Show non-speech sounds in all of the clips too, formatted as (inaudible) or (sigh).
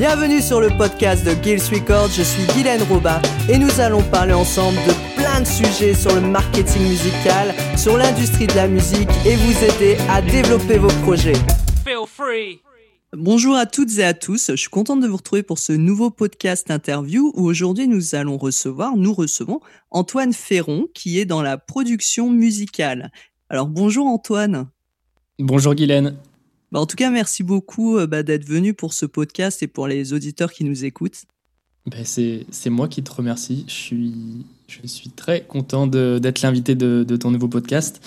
Bienvenue sur le podcast de Gills Records, je suis Guylaine Robin et nous allons parler ensemble de plein de sujets sur le marketing musical, sur l'industrie de la musique et vous aider à développer vos projets. Feel free. Bonjour à toutes et à tous, je suis contente de vous retrouver pour ce nouveau podcast interview où aujourd'hui nous allons recevoir, nous recevons Antoine Ferron qui est dans la production musicale. Alors bonjour Antoine. Bonjour Guylaine. Bah, en tout cas, merci beaucoup euh, bah, d'être venu pour ce podcast et pour les auditeurs qui nous écoutent. Bah, c'est moi qui te remercie. Je suis, très content d'être l'invité de, ton nouveau podcast.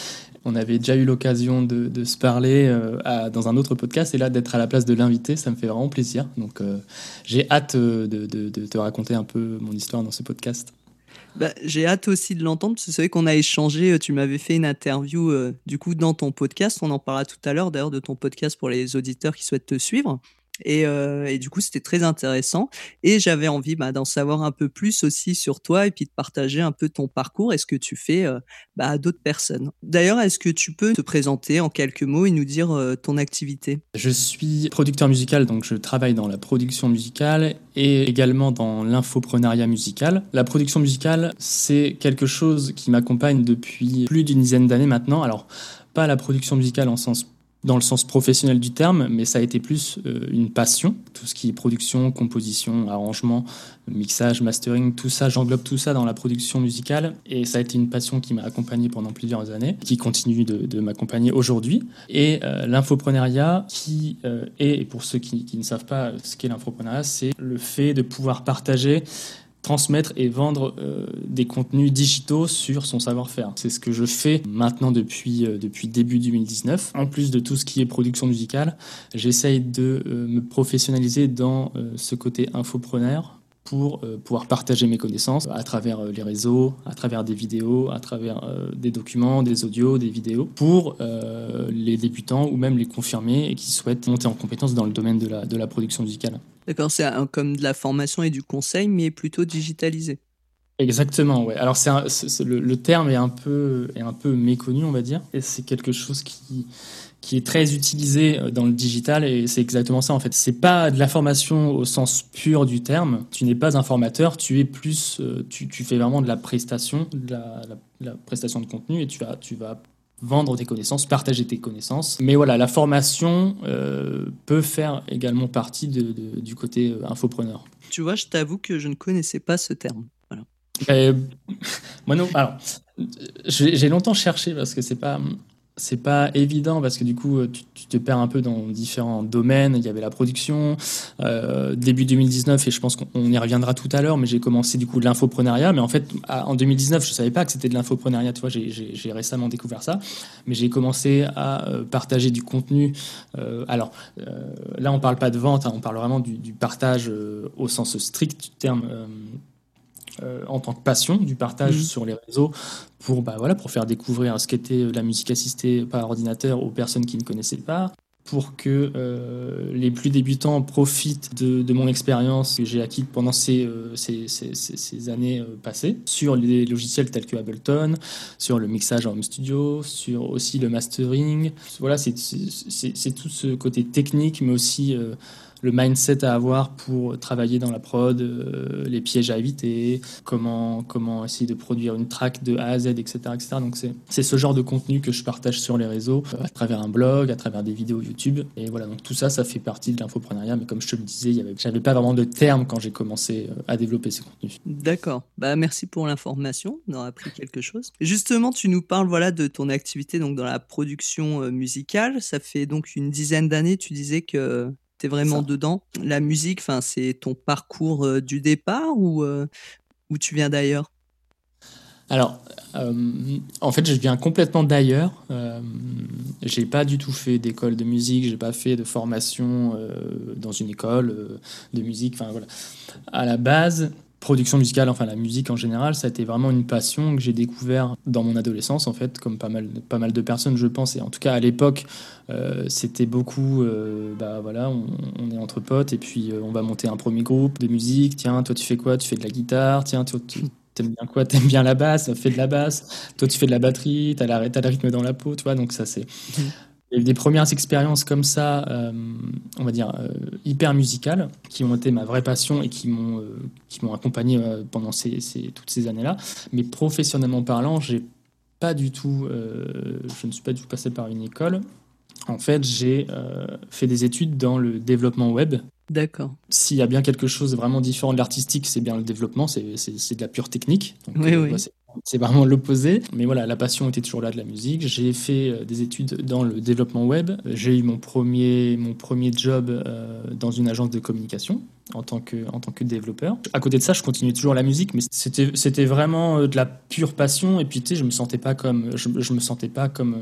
On avait déjà eu l'occasion de, se parler euh, dans un autre podcast et là d'être à la place de l'invité, ça me fait vraiment plaisir. Donc euh, j'ai hâte de, te raconter un peu mon histoire dans ce podcast. Bah, j'ai hâte aussi de l'entendre, parce que qu'on a échangé, euh, tu m'avais fait une interview euh, du coup dans ton podcast, on en parlera tout à l'heure d'ailleurs de ton podcast pour les auditeurs qui souhaitent te suivre. Et, euh, et, du coup, c'était très intéressant. Et j'avais envie bah, d'en savoir un peu plus aussi sur toi et puis de partager un peu ton parcours et ce que tu fais euh, bah, à d'autres personnes. D'ailleurs, est-ce que tu peux te présenter en quelques mots et nous dire euh, ton activité? Je suis producteur musical, donc je travaille dans la production musicale et également dans l'infoprenariat musical. La production musicale, c'est quelque chose qui m'accompagne depuis plus d'une dizaine d'années maintenant. Alors, pas la production musicale en sens dans le sens professionnel du terme, mais ça a été plus euh, une passion. Tout ce qui est production, composition, arrangement, mixage, mastering, tout ça, j'englobe tout ça dans la production musicale. Et ça a été une passion qui m'a accompagné pendant plusieurs années, qui continue de, m'accompagner aujourd'hui. Et euh, l'infoprenariat, qui euh, est, et pour ceux qui, qui ne savent pas ce qu'est l'infoprenariat, c'est le fait de pouvoir partager transmettre et vendre euh, des contenus digitaux sur son savoir-faire. C'est ce que je fais maintenant depuis, euh, depuis début 2019. En plus de tout ce qui est production musicale, j'essaye de euh, me professionnaliser dans ce côté infopreneur pour pouvoir partager mes connaissances à travers les réseaux, à travers des vidéos, à travers des documents, des audios, des vidéos, pour les débutants ou même les confirmés et qui souhaitent monter en compétence dans le domaine de la, de la production musicale. D'accord, c'est comme de la formation et du conseil, mais plutôt digitalisé. Exactement, ouais. Alors c'est le, terme est un peu est un peu méconnu, on va dire, et c'est quelque chose qui qui est très utilisé euh, dans le digital et c'est exactement ça en fait. C'est pas de la formation au sens pur du terme. Tu n'es pas un formateur, tu es plus, euh, tu, tu fais vraiment de la prestation, de la, la, prestation de contenu et tu vas tu vas vendre tes connaissances, partager tes connaissances. Mais voilà, la formation euh, peut faire également partie de, du côté infopreneur. Tu vois, je t'avoue que je ne connaissais pas ce terme. Voilà. Euh, (laughs) moi non. Alors, j'ai longtemps cherché parce que c'est pas c'est pas évident parce que du coup tu, te perds un peu dans différents domaines. Il y avait la production euh, début 2019 et je pense qu'on y reviendra tout à l'heure. Mais j'ai commencé du coup de l'infoprenariat. Mais en fait en 2019 je savais pas que c'était de l'infoprenariat. Tu vois, j'ai récemment découvert ça. Mais j'ai commencé à euh, partager du contenu. Euh, alors là on parle pas de vente, hein, on parle vraiment du, du partage au sens strict du terme euh, en tant que passion du partage mhm. sur les réseaux pour, bah, voilà, pour faire découvrir ce qu'était la musique assistée par ordinateur aux personnes qui ne connaissaient pas, pour que euh, les plus débutants profitent de, mon expérience que j'ai acquise pendant ces, euh, ces, ces, ces, années passées sur les logiciels tels que Ableton, sur le mixage en home studio, sur aussi le mastering. Voilà, c'est tout ce côté technique, mais aussi le mindset à avoir pour travailler dans la prod, euh, les pièges à éviter, comment, comment essayer de produire une track de A à Z, etc. etc. Donc c'est ce genre de contenu que je partage sur les réseaux, euh, à travers un blog, à travers des vidéos YouTube. Et voilà, donc tout ça, ça fait partie de l'infoprenariat. Mais comme je te le disais, je n'avais pas vraiment de terme quand j'ai commencé euh, à développer ces contenus. D'accord. Bah, merci pour l'information. On a appris quelque chose. Justement, tu nous parles voilà, de ton activité donc, dans la production musicale. Ça fait donc une dizaine d'années, tu disais que vraiment dedans. La musique, enfin, c'est ton parcours euh, du départ ou, euh, ou tu viens d'ailleurs? Alors, euh, en fait, je viens complètement d'ailleurs. j'ai pas du tout fait d'école de musique, j'ai pas fait de formation dans une école de musique. Enfin voilà. À la base, production musicale, enfin la musique en général, ça a été vraiment une passion que j'ai découvert dans mon adolescence, en fait, comme pas mal, pas mal de personnes, je pense. Et en tout cas, à l'époque, euh, c'était beaucoup, euh, bah voilà, on, est entre potes et puis euh, on va monter un premier groupe de musique. Tiens, toi tu fais quoi? Tu fais de la guitare. Tiens, toi tu (laughs) aimes bien quoi? T'aimes bien la basse? Fais de la basse. Toi tu fais de la batterie. T'as, as le rythme dans la peau, tu vois. Donc ça c'est. Des premières expériences comme ça, euh, on va dire euh, hyper musicales, qui ont été ma vraie passion et qui m'ont euh, qui m'ont accompagné pendant ces, toutes ces années-là. Mais professionnellement parlant, j'ai pas du tout, je ne suis pas du tout passé par une école. En fait, j'ai fait des études dans le développement web. D'accord. S'il y a bien quelque chose vraiment différent de l'artistique, c'est bien le développement, c'est de la pure technique. oui, oui c'est vraiment l'opposé. Mais voilà, la passion était toujours là de la musique. J'ai fait euh, des études dans le développement web. J'ai eu mon premier, mon premier job euh, dans une agence de communication en tant que, en tant que développeur. À côté de ça, je continuais toujours la musique, mais c'était, c'était vraiment euh, de la pure passion. Et puis, tu sais, je me sentais pas comme, je, je me sentais pas comme,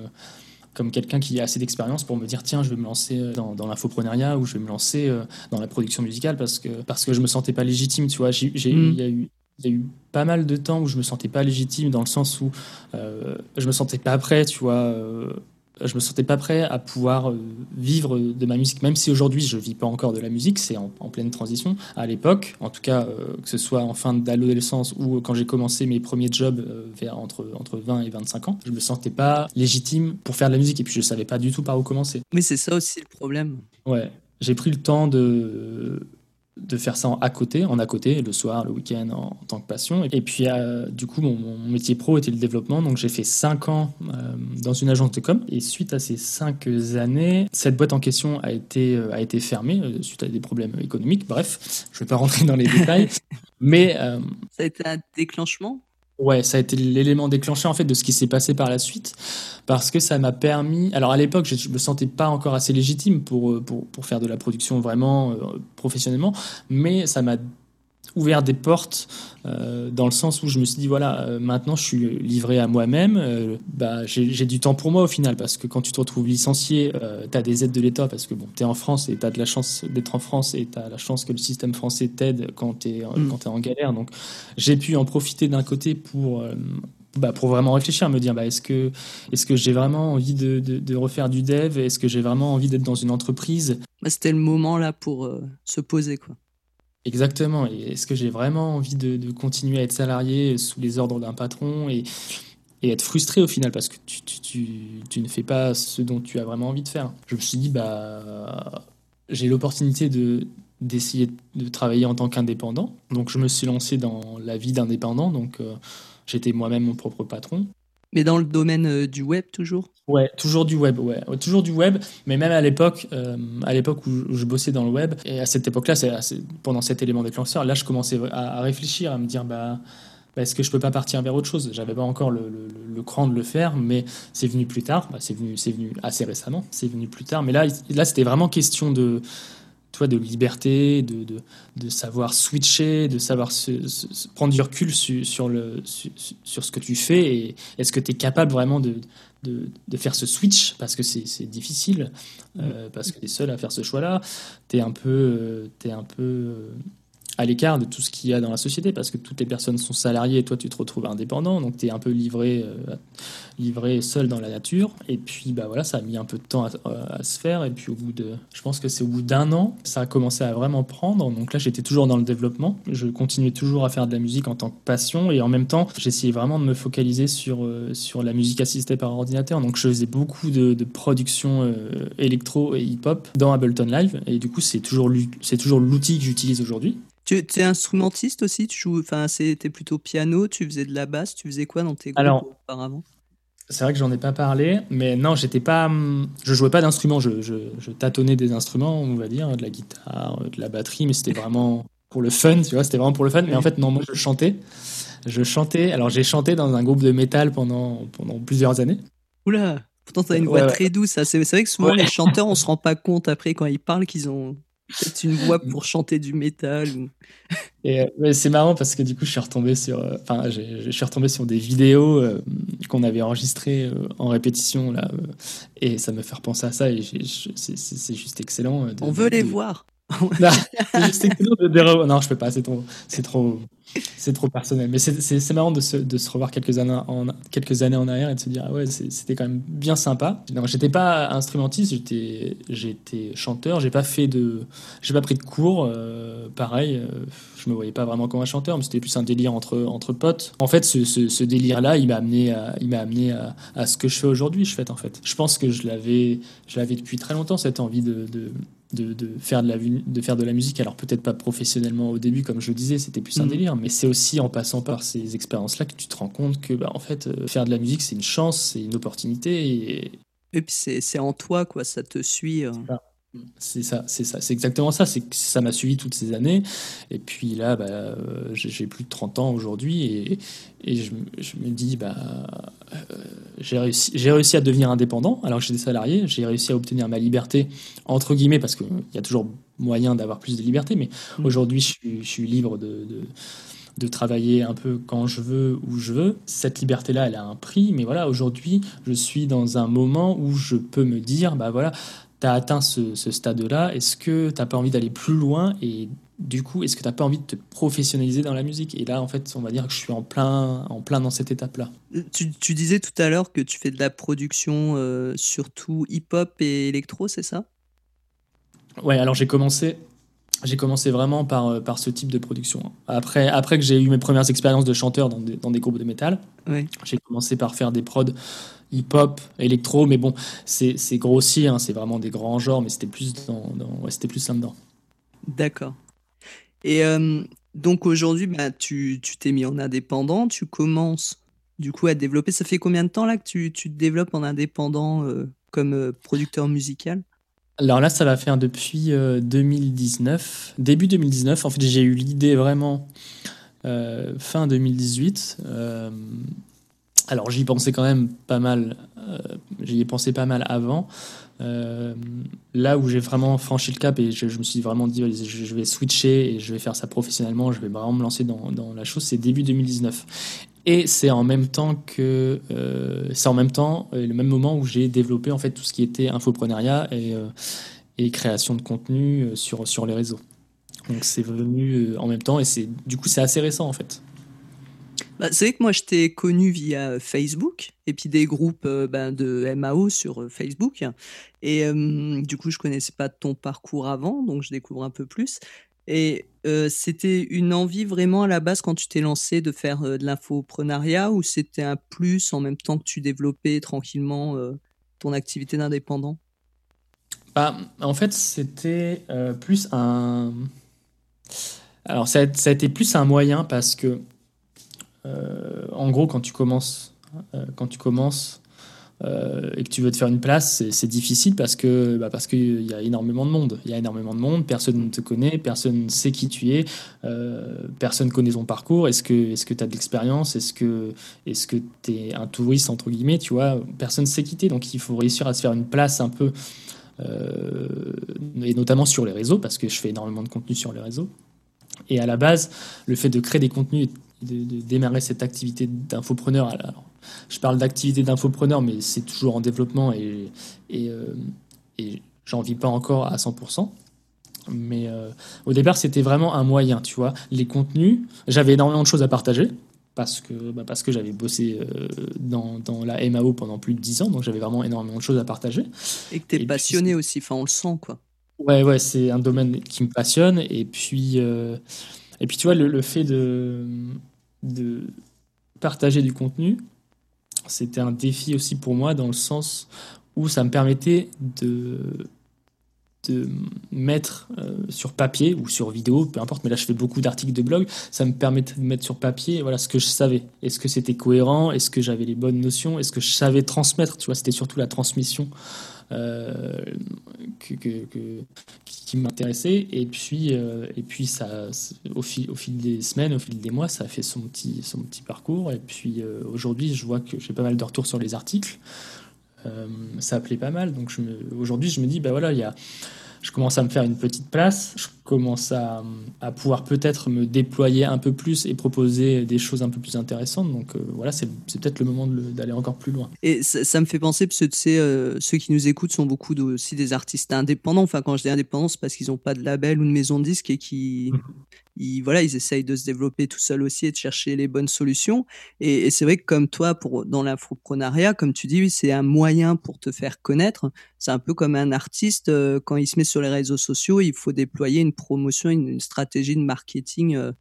comme quelqu'un qui a assez d'expérience pour me dire tiens je vais me lancer dans, dans l'infoprenariat ou je vais me lancer dans la production musicale parce que parce que je me sentais pas légitime tu vois mm. y a eu il y a eu pas mal de temps où je me sentais pas légitime dans le sens où euh, je me sentais pas prêt, tu vois. Euh, je me sentais pas prêt à pouvoir euh, vivre de ma musique, même si aujourd'hui je vis pas encore de la musique, c'est en, pleine transition. À l'époque, en tout cas, euh, que ce soit en fin d'adolescence ou quand j'ai commencé mes premiers jobs vers entre, entre 20 et 25 ans, je me sentais pas légitime pour faire de la musique et puis je savais pas du tout par où commencer. Mais c'est ça aussi le problème. Ouais, j'ai pris le temps de de faire ça en à côté, en à côté, le soir, le week-end, en, tant que passion. Et puis, euh, du coup, mon, métier pro était le développement. Donc, j'ai fait cinq ans euh, dans une agence de com. Et suite à ces cinq années, cette boîte en question a été, euh, a été fermée suite à des problèmes économiques. Bref, je ne vais pas rentrer dans les (laughs) détails. Mais. ça a été un déclenchement? Ouais, ça a été l'élément déclencheur en fait de ce qui s'est passé par la suite, parce que ça m'a permis. Alors à l'époque, je, me sentais pas encore assez légitime pour, pour, pour faire de la production vraiment euh, professionnellement, mais ça m'a ouvert des portes euh, dans le sens où je me suis dit voilà euh, maintenant je suis livré à moi-même euh, bah, j'ai du temps pour moi au final parce que quand tu te retrouves licencié tu as des aides de l'État parce que bon tu es en France et tu as de la chance d'être en France et tu as la chance que le système français t'aide quand tu es, mm. es, en galère donc j'ai pu en profiter d'un côté pour bah, pour vraiment réfléchir, me dire bah, est-ce que, est que j'ai vraiment envie de, de, refaire du dev? Est-ce que j'ai vraiment envie d'être dans une entreprise? Bah, C'était le moment là pour se poser. quoi. Exactement. Est-ce que j'ai vraiment envie de, continuer à être salarié sous les ordres d'un patron et, être frustré au final parce que tu, ne fais pas ce dont tu as vraiment envie de faire? Je me suis dit, bah, j'ai l'opportunité de d'essayer de travailler en tant qu'indépendant. Donc je me suis lancé dans la vie d'indépendant. Donc euh, j'étais moi-même mon propre patron. Mais dans le domaine euh, du web toujours? Ouais, toujours du web, ouais, toujours du web. Mais même à l'époque, euh, à l'époque où, je bossais dans le web, et à cette époque-là, pendant cet élément déclencheur, là, je commençais à, réfléchir, à me dire, bah, bah, est-ce que je peux pas partir vers autre chose? J'avais pas encore le, le, cran de le faire, mais c'est venu plus tard. Bah, c'est venu, c'est venu assez récemment. C'est venu plus tard. Mais là, là, c'était vraiment question de toi, de liberté, de, de, de, savoir switcher, de savoir prendre du recul sur, ce que tu fais. Est-ce que tu es capable vraiment de, faire ce switch? Parce que c'est difficile, euh, parce que tu es seul à faire ce choix-là. Tu es un peu, euh, es un peu euh, à l'écart de tout ce qu'il y a dans la société parce que toutes les personnes sont salariées et toi tu te retrouves indépendant donc tu es un peu livré euh, livré seul dans la nature. Et puis bah voilà ça a mis un peu de temps à, se faire. Et puis au bout de je pense que c'est au bout d'un an ça a commencé à vraiment prendre. Donc là j'étais toujours dans le développement. Je continuais toujours à faire de la musique en tant que passion. Et en même temps j'essayais vraiment de me focaliser sur euh, sur la musique assistée par ordinateur. Donc je faisais beaucoup de, de production euh, électro et hip hop dans Ableton Live. Et du coup c'est toujours l'outil que j'utilise aujourd'hui tu es instrumentiste aussi Tu joues, enfin, c'était plutôt piano. Tu faisais de la basse. Tu faisais quoi dans tes groupes Alors, auparavant? C'est vrai que j'en ai pas parlé, mais non, j'étais pas, hum, je jouais pas d'instruments. Je, je, tâtonnais des instruments, on va dire, de la guitare, de la batterie, mais c'était vraiment pour le fun, tu vois. C'était vraiment pour le fun. Mais en fait, non, moi, je chantais. Je chantais. Alors, j'ai chanté dans un groupe de métal pendant pendant plusieurs années. Oula. Pourtant, tu as une voix très douce. C'est vrai que souvent, les chanteurs, on se rend pas compte après quand ils parlent qu'ils ont peut une voix pour chanter du métal. (laughs) Et euh, c'est marrant parce que du coup, je suis retombé sur, euh, enfin, je suis retombé sur des vidéos euh, qu'on avait enregistrées en répétition là, et ça me fait repenser à ça. Et c'est juste excellent. On veut les voir. (laughs) non, je peux pas, c'est trop, c'est trop, c'est trop personnel. Mais c'est marrant de se, de se, revoir quelques années, en, quelques années en arrière et de se dire, ah ouais, c'était quand même bien sympa. Non, j'étais pas instrumentiste, j'étais, j'étais chanteur, j'ai pas fait de, j'ai pas pris de cours, euh, pareil, euh, je me voyais pas vraiment comme un chanteur, mais c'était plus un délire entre, entre potes. En fait, ce, ce, délire-là, il m'a amené à, il m'a amené à, ce que je fais aujourd'hui, je fais en fait. Je pense que je l'avais, je l'avais depuis très longtemps, cette envie de de, de, faire de, la, de faire de la musique. Alors peut-être pas professionnellement au début, comme je le disais, c'était plus un mm. délire, mais c'est aussi en passant par ces expériences-là que tu te rends compte que bah, en fait, euh, faire de la musique, c'est une chance, c'est une opportunité. Et, et puis c'est en toi, quoi, ça te suit. Euh. C'est ça, c'est ça, c'est exactement ça. C'est ça m'a suivi toutes ces années. Et puis là, bah, euh, j'ai plus de 30 ans aujourd'hui et, et je, je, me dis, bah, euh, j'ai réussi, réussi à devenir indépendant alors que j'étais salarié. J'ai réussi à obtenir ma liberté, entre guillemets, parce qu'il y a toujours moyen d'avoir plus de liberté. Mais mmh. aujourd'hui, je, je, suis libre de, de de travailler un peu quand je veux, où je veux. Cette liberté-là, elle a un prix, mais voilà, aujourd'hui, je suis dans un moment où je peux me dire, bah voilà, tu as atteint ce, stade-là, est-ce que tu n'as pas envie d'aller plus loin et du coup, est-ce que tu n'as pas envie de te professionnaliser dans la musique? Et là, en fait, on va dire que je suis en plein, en plein dans cette étape-là. Tu, disais tout à l'heure que tu fais de la production euh, surtout hip-hop et électro, c'est ça? Ouais, alors j'ai commencé, j'ai commencé vraiment par, euh, par ce type de production. Après, après que j'ai eu mes premières expériences de chanteur dans des, dans des groupes de métal, j'ai commencé par faire des prods hip-hop, électro, mais bon, c'est grossier, hein, c'est vraiment des grands genres, mais c'était plus, dans, ouais, plus là-dedans. D'accord. Et euh, donc aujourd'hui, bah, tu t'es mis en indépendant, tu commences du coup à développer. Ça fait combien de temps là que tu, tu te développes en indépendant euh, comme euh, producteur musical? Alors là, ça va faire depuis 2019, début 2019. En fait, j'ai eu l'idée vraiment fin 2018. Alors j'y pensais quand même pas mal, euh, j'y ai pensé pas mal avant. Euh, là où j'ai vraiment franchi le cap et je, me suis vraiment dit je, vais switcher et je vais faire ça professionnellement, je vais vraiment me lancer dans, la chose, c'est début 2019. Et c'est en même temps que euh, c'est en même temps le même moment où j'ai développé en fait tout ce qui était infoprenariat et, création de contenu sur sur les réseaux. Donc c'est venu en même temps et c'est du coup c'est assez récent en fait. Bah, c'est vrai que moi, je t'ai connu via Facebook et puis des groupes euh, ben, de MAO sur euh, Facebook. Et du coup, je connaissais pas ton parcours avant, donc je découvre un peu plus. Et euh, c'était une envie vraiment à la base quand tu t'es lancé de faire de l'infoprenariat ou c'était un plus en même temps que tu développais tranquillement ton activité d'indépendant? Bah, En fait, c'était plus un. Alors, ça a, été plus un moyen parce que euh, en gros, quand tu commences, euh, quand tu commences euh, et que tu veux te faire une place, c'est difficile parce que bah parce qu'il y a énormément de monde. Il y a énormément de monde, personne ne te connaît, personne ne sait qui tu es, personne ne connaît ton parcours. Est-ce que est-ce que tu as de l'expérience? Est-ce que est-ce que tu es un touriste entre guillemets, tu vois? Personne ne sait qui Donc il faut réussir à se faire une place un peu et notamment sur les réseaux parce que je fais énormément de contenu sur les réseaux. Et à la base, le fait de créer des contenus de, démarrer cette activité d'infopreneur. Alors, je parle d'activité d'infopreneur, mais c'est toujours en développement et, et, euh, et j'en vis pas encore à 100%. Mais euh, au départ, c'était vraiment un moyen, tu vois. Les contenus, j'avais énormément de choses à partager parce que, bah parce que j'avais bossé euh, dans, dans, la MAO pendant plus de 10 ans, donc j'avais vraiment énormément de choses à partager. Et que tu es passionné aussi, enfin on le sent quoi. Ouais, ouais, c'est un domaine qui me passionne. Et puis, et puis tu vois, le, le fait de, de partager du contenu, c'était un défi aussi pour moi dans le sens où ça me permettait de, de mettre euh, sur papier ou sur vidéo, peu importe, mais là je fais beaucoup d'articles de blog, ça me permettait de mettre sur papier voilà, ce que je savais. Est-ce que c'était cohérent? Est-ce que j'avais les bonnes notions? Est-ce que je savais transmettre? Tu vois, c'était surtout la transmission euh, qui m'intéressait. Et puis, euh, et puis ça, au fil, au fil des semaines, au fil des mois, ça a fait son petit, son petit parcours. Et puis euh, aujourd'hui, je vois que j'ai pas mal de retours sur les articles. ça plaît pas mal. Donc aujourd'hui, je me dis, bah voilà, il y a, je commence à me faire une petite place. Commence à, à pouvoir peut-être me déployer un peu plus et proposer des choses un peu plus intéressantes. Donc euh, voilà, c'est peut-être le moment d'aller encore plus loin. Et ça, me fait penser, parce que tu sais, euh, ceux qui nous écoutent sont beaucoup aussi des artistes indépendants. Enfin, quand je dis indépendants, c'est parce qu'ils n'ont pas de label ou de maison de disque et qui, mhm ils, voilà, ils essayent de se développer tout seuls aussi et de chercher les bonnes solutions. Et, c'est vrai que comme toi, pour, dans l'infoprenariat, comme tu dis, oui, c'est un moyen pour te faire connaître. C'est un peu comme un artiste, euh, quand il se met sur les réseaux sociaux, il faut déployer une promotion, une, stratégie de marketing euh,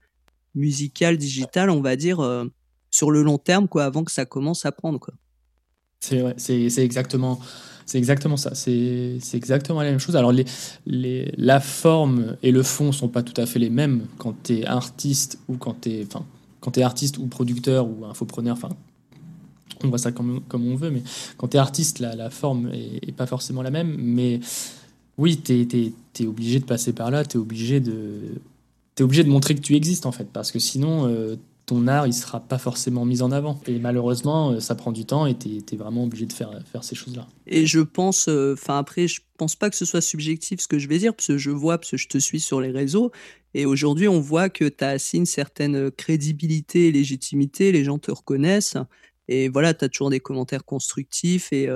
musical, digital, on va dire, euh, sur le long terme, quoi, avant que ça commence à prendre. Quoi. C'est c'est exactement c'est exactement ça. C'est exactement la même chose. Alors, les, les, la forme et le fond sont pas tout à fait les mêmes quand tu es artiste ou quand quand artiste ou producteur ou infopreneur. Enfin, on voit ça comme, comme on veut, mais quand tu es artiste, la, la forme est, pas forcément la même. Mais oui, tu es, es, obligé de passer par là, tu es obligé de. Es obligé de montrer que tu existes en fait, parce que sinon, euh, ton art, il sera pas forcément mis en avant. Et malheureusement, euh, ça prend du temps et tu es, vraiment obligé de faire, faire ces choses-là. Et je pense, euh, enfin après, je pense pas que ce soit subjectif ce que je vais dire, parce que je vois, parce que je te suis sur les réseaux. Et aujourd'hui, on voit que tu as assis une certaine crédibilité et légitimité, les gens te reconnaissent. Et voilà, tu as toujours des commentaires constructifs et,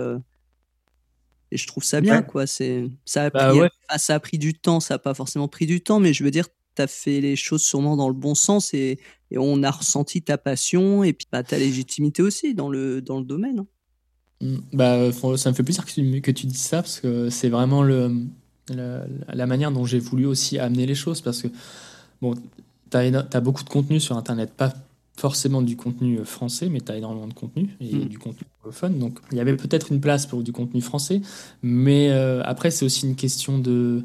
et je trouve ça bien, quoi. C'est, ça, a bah pris, ça a pris du temps, ça n'a pas forcément pris du temps, mais je veux dire, tu as fait les choses sûrement dans le bon sens et, on a ressenti ta passion et puis bah, ta légitimité aussi dans le, dans le domaine. Hein. Mmh. Bah, ça me fait plaisir que tu, que tu dises ça parce que c'est vraiment le, la, manière dont j'ai voulu aussi amener les choses parce que bon, tu as, as, beaucoup de contenu sur Internet, pas forcément du contenu euh, français, mais tu as énormément de contenu et mmh. du contenu fun. Donc il y avait peut-être une place pour du contenu français, mais euh, après c'est aussi une question de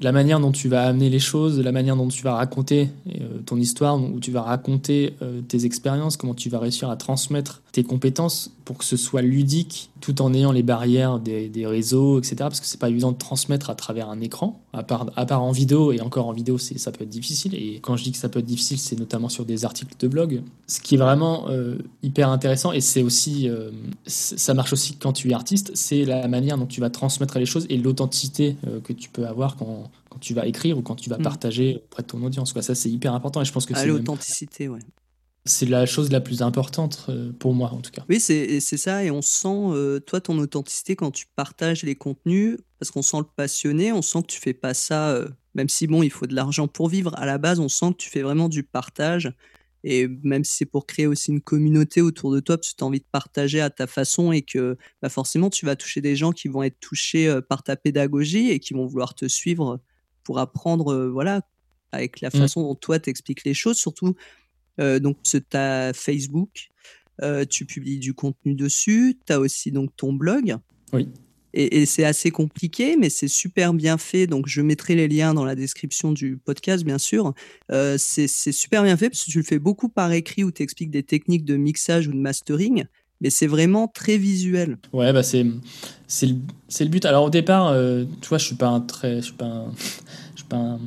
la manière dont tu vas amener les choses, la manière dont tu vas raconter euh, ton histoire, où tu vas raconter euh, tes expériences, comment tu vas réussir à transmettre tes compétences pour que ce soit ludique, tout en ayant les barrières des, réseaux, etc. Parce que c'est pas évident de transmettre à travers un écran, à part, à part en vidéo, et encore en vidéo, ça peut être difficile. Et quand je dis que ça peut être difficile, c'est notamment sur des articles de blog. Ce qui est vraiment euh, hyper intéressant, et c'est aussi, ça marche aussi quand tu es artiste, c'est la manière dont tu vas transmettre les choses et l'authenticité que tu peux avoir quand quand tu vas écrire ou quand tu vas mm. partager auprès de ton audience. Quoi. Ça, c'est hyper important et je pense que c'est. L'authenticité, ouais. C'est la chose la plus importante euh, pour moi, en tout cas. Oui, c'est ça. Et on sent, euh, toi, ton authenticité quand tu partages les contenus, parce qu'on sent le passionné, on sent que tu fais pas ça, euh, même si, bon, il faut de l'argent pour vivre. À la base, on sent que tu fais vraiment du partage. Et même si c'est pour créer aussi une communauté autour de toi, parce que tu as envie de partager à ta façon et que bah forcément, tu vas toucher des gens qui vont être touchés par ta pédagogie et qui vont vouloir te suivre pour apprendre, voilà, avec la mmh. façon dont toi t'expliques les choses, surtout donc tu as Facebook, euh, tu publies du contenu dessus, tu as aussi donc ton blog. Oui. Et, c'est assez compliqué, mais c'est super bien fait. Donc, je mettrai les liens dans la description du podcast, bien sûr. c'est super bien fait parce que tu le fais beaucoup par écrit où tu expliques des techniques de mixage ou de mastering mais c'est vraiment très visuel. Ouais, bah c'est le, le, but. Alors au départ, euh, tu vois, je suis pas un très je suis pas un, pas un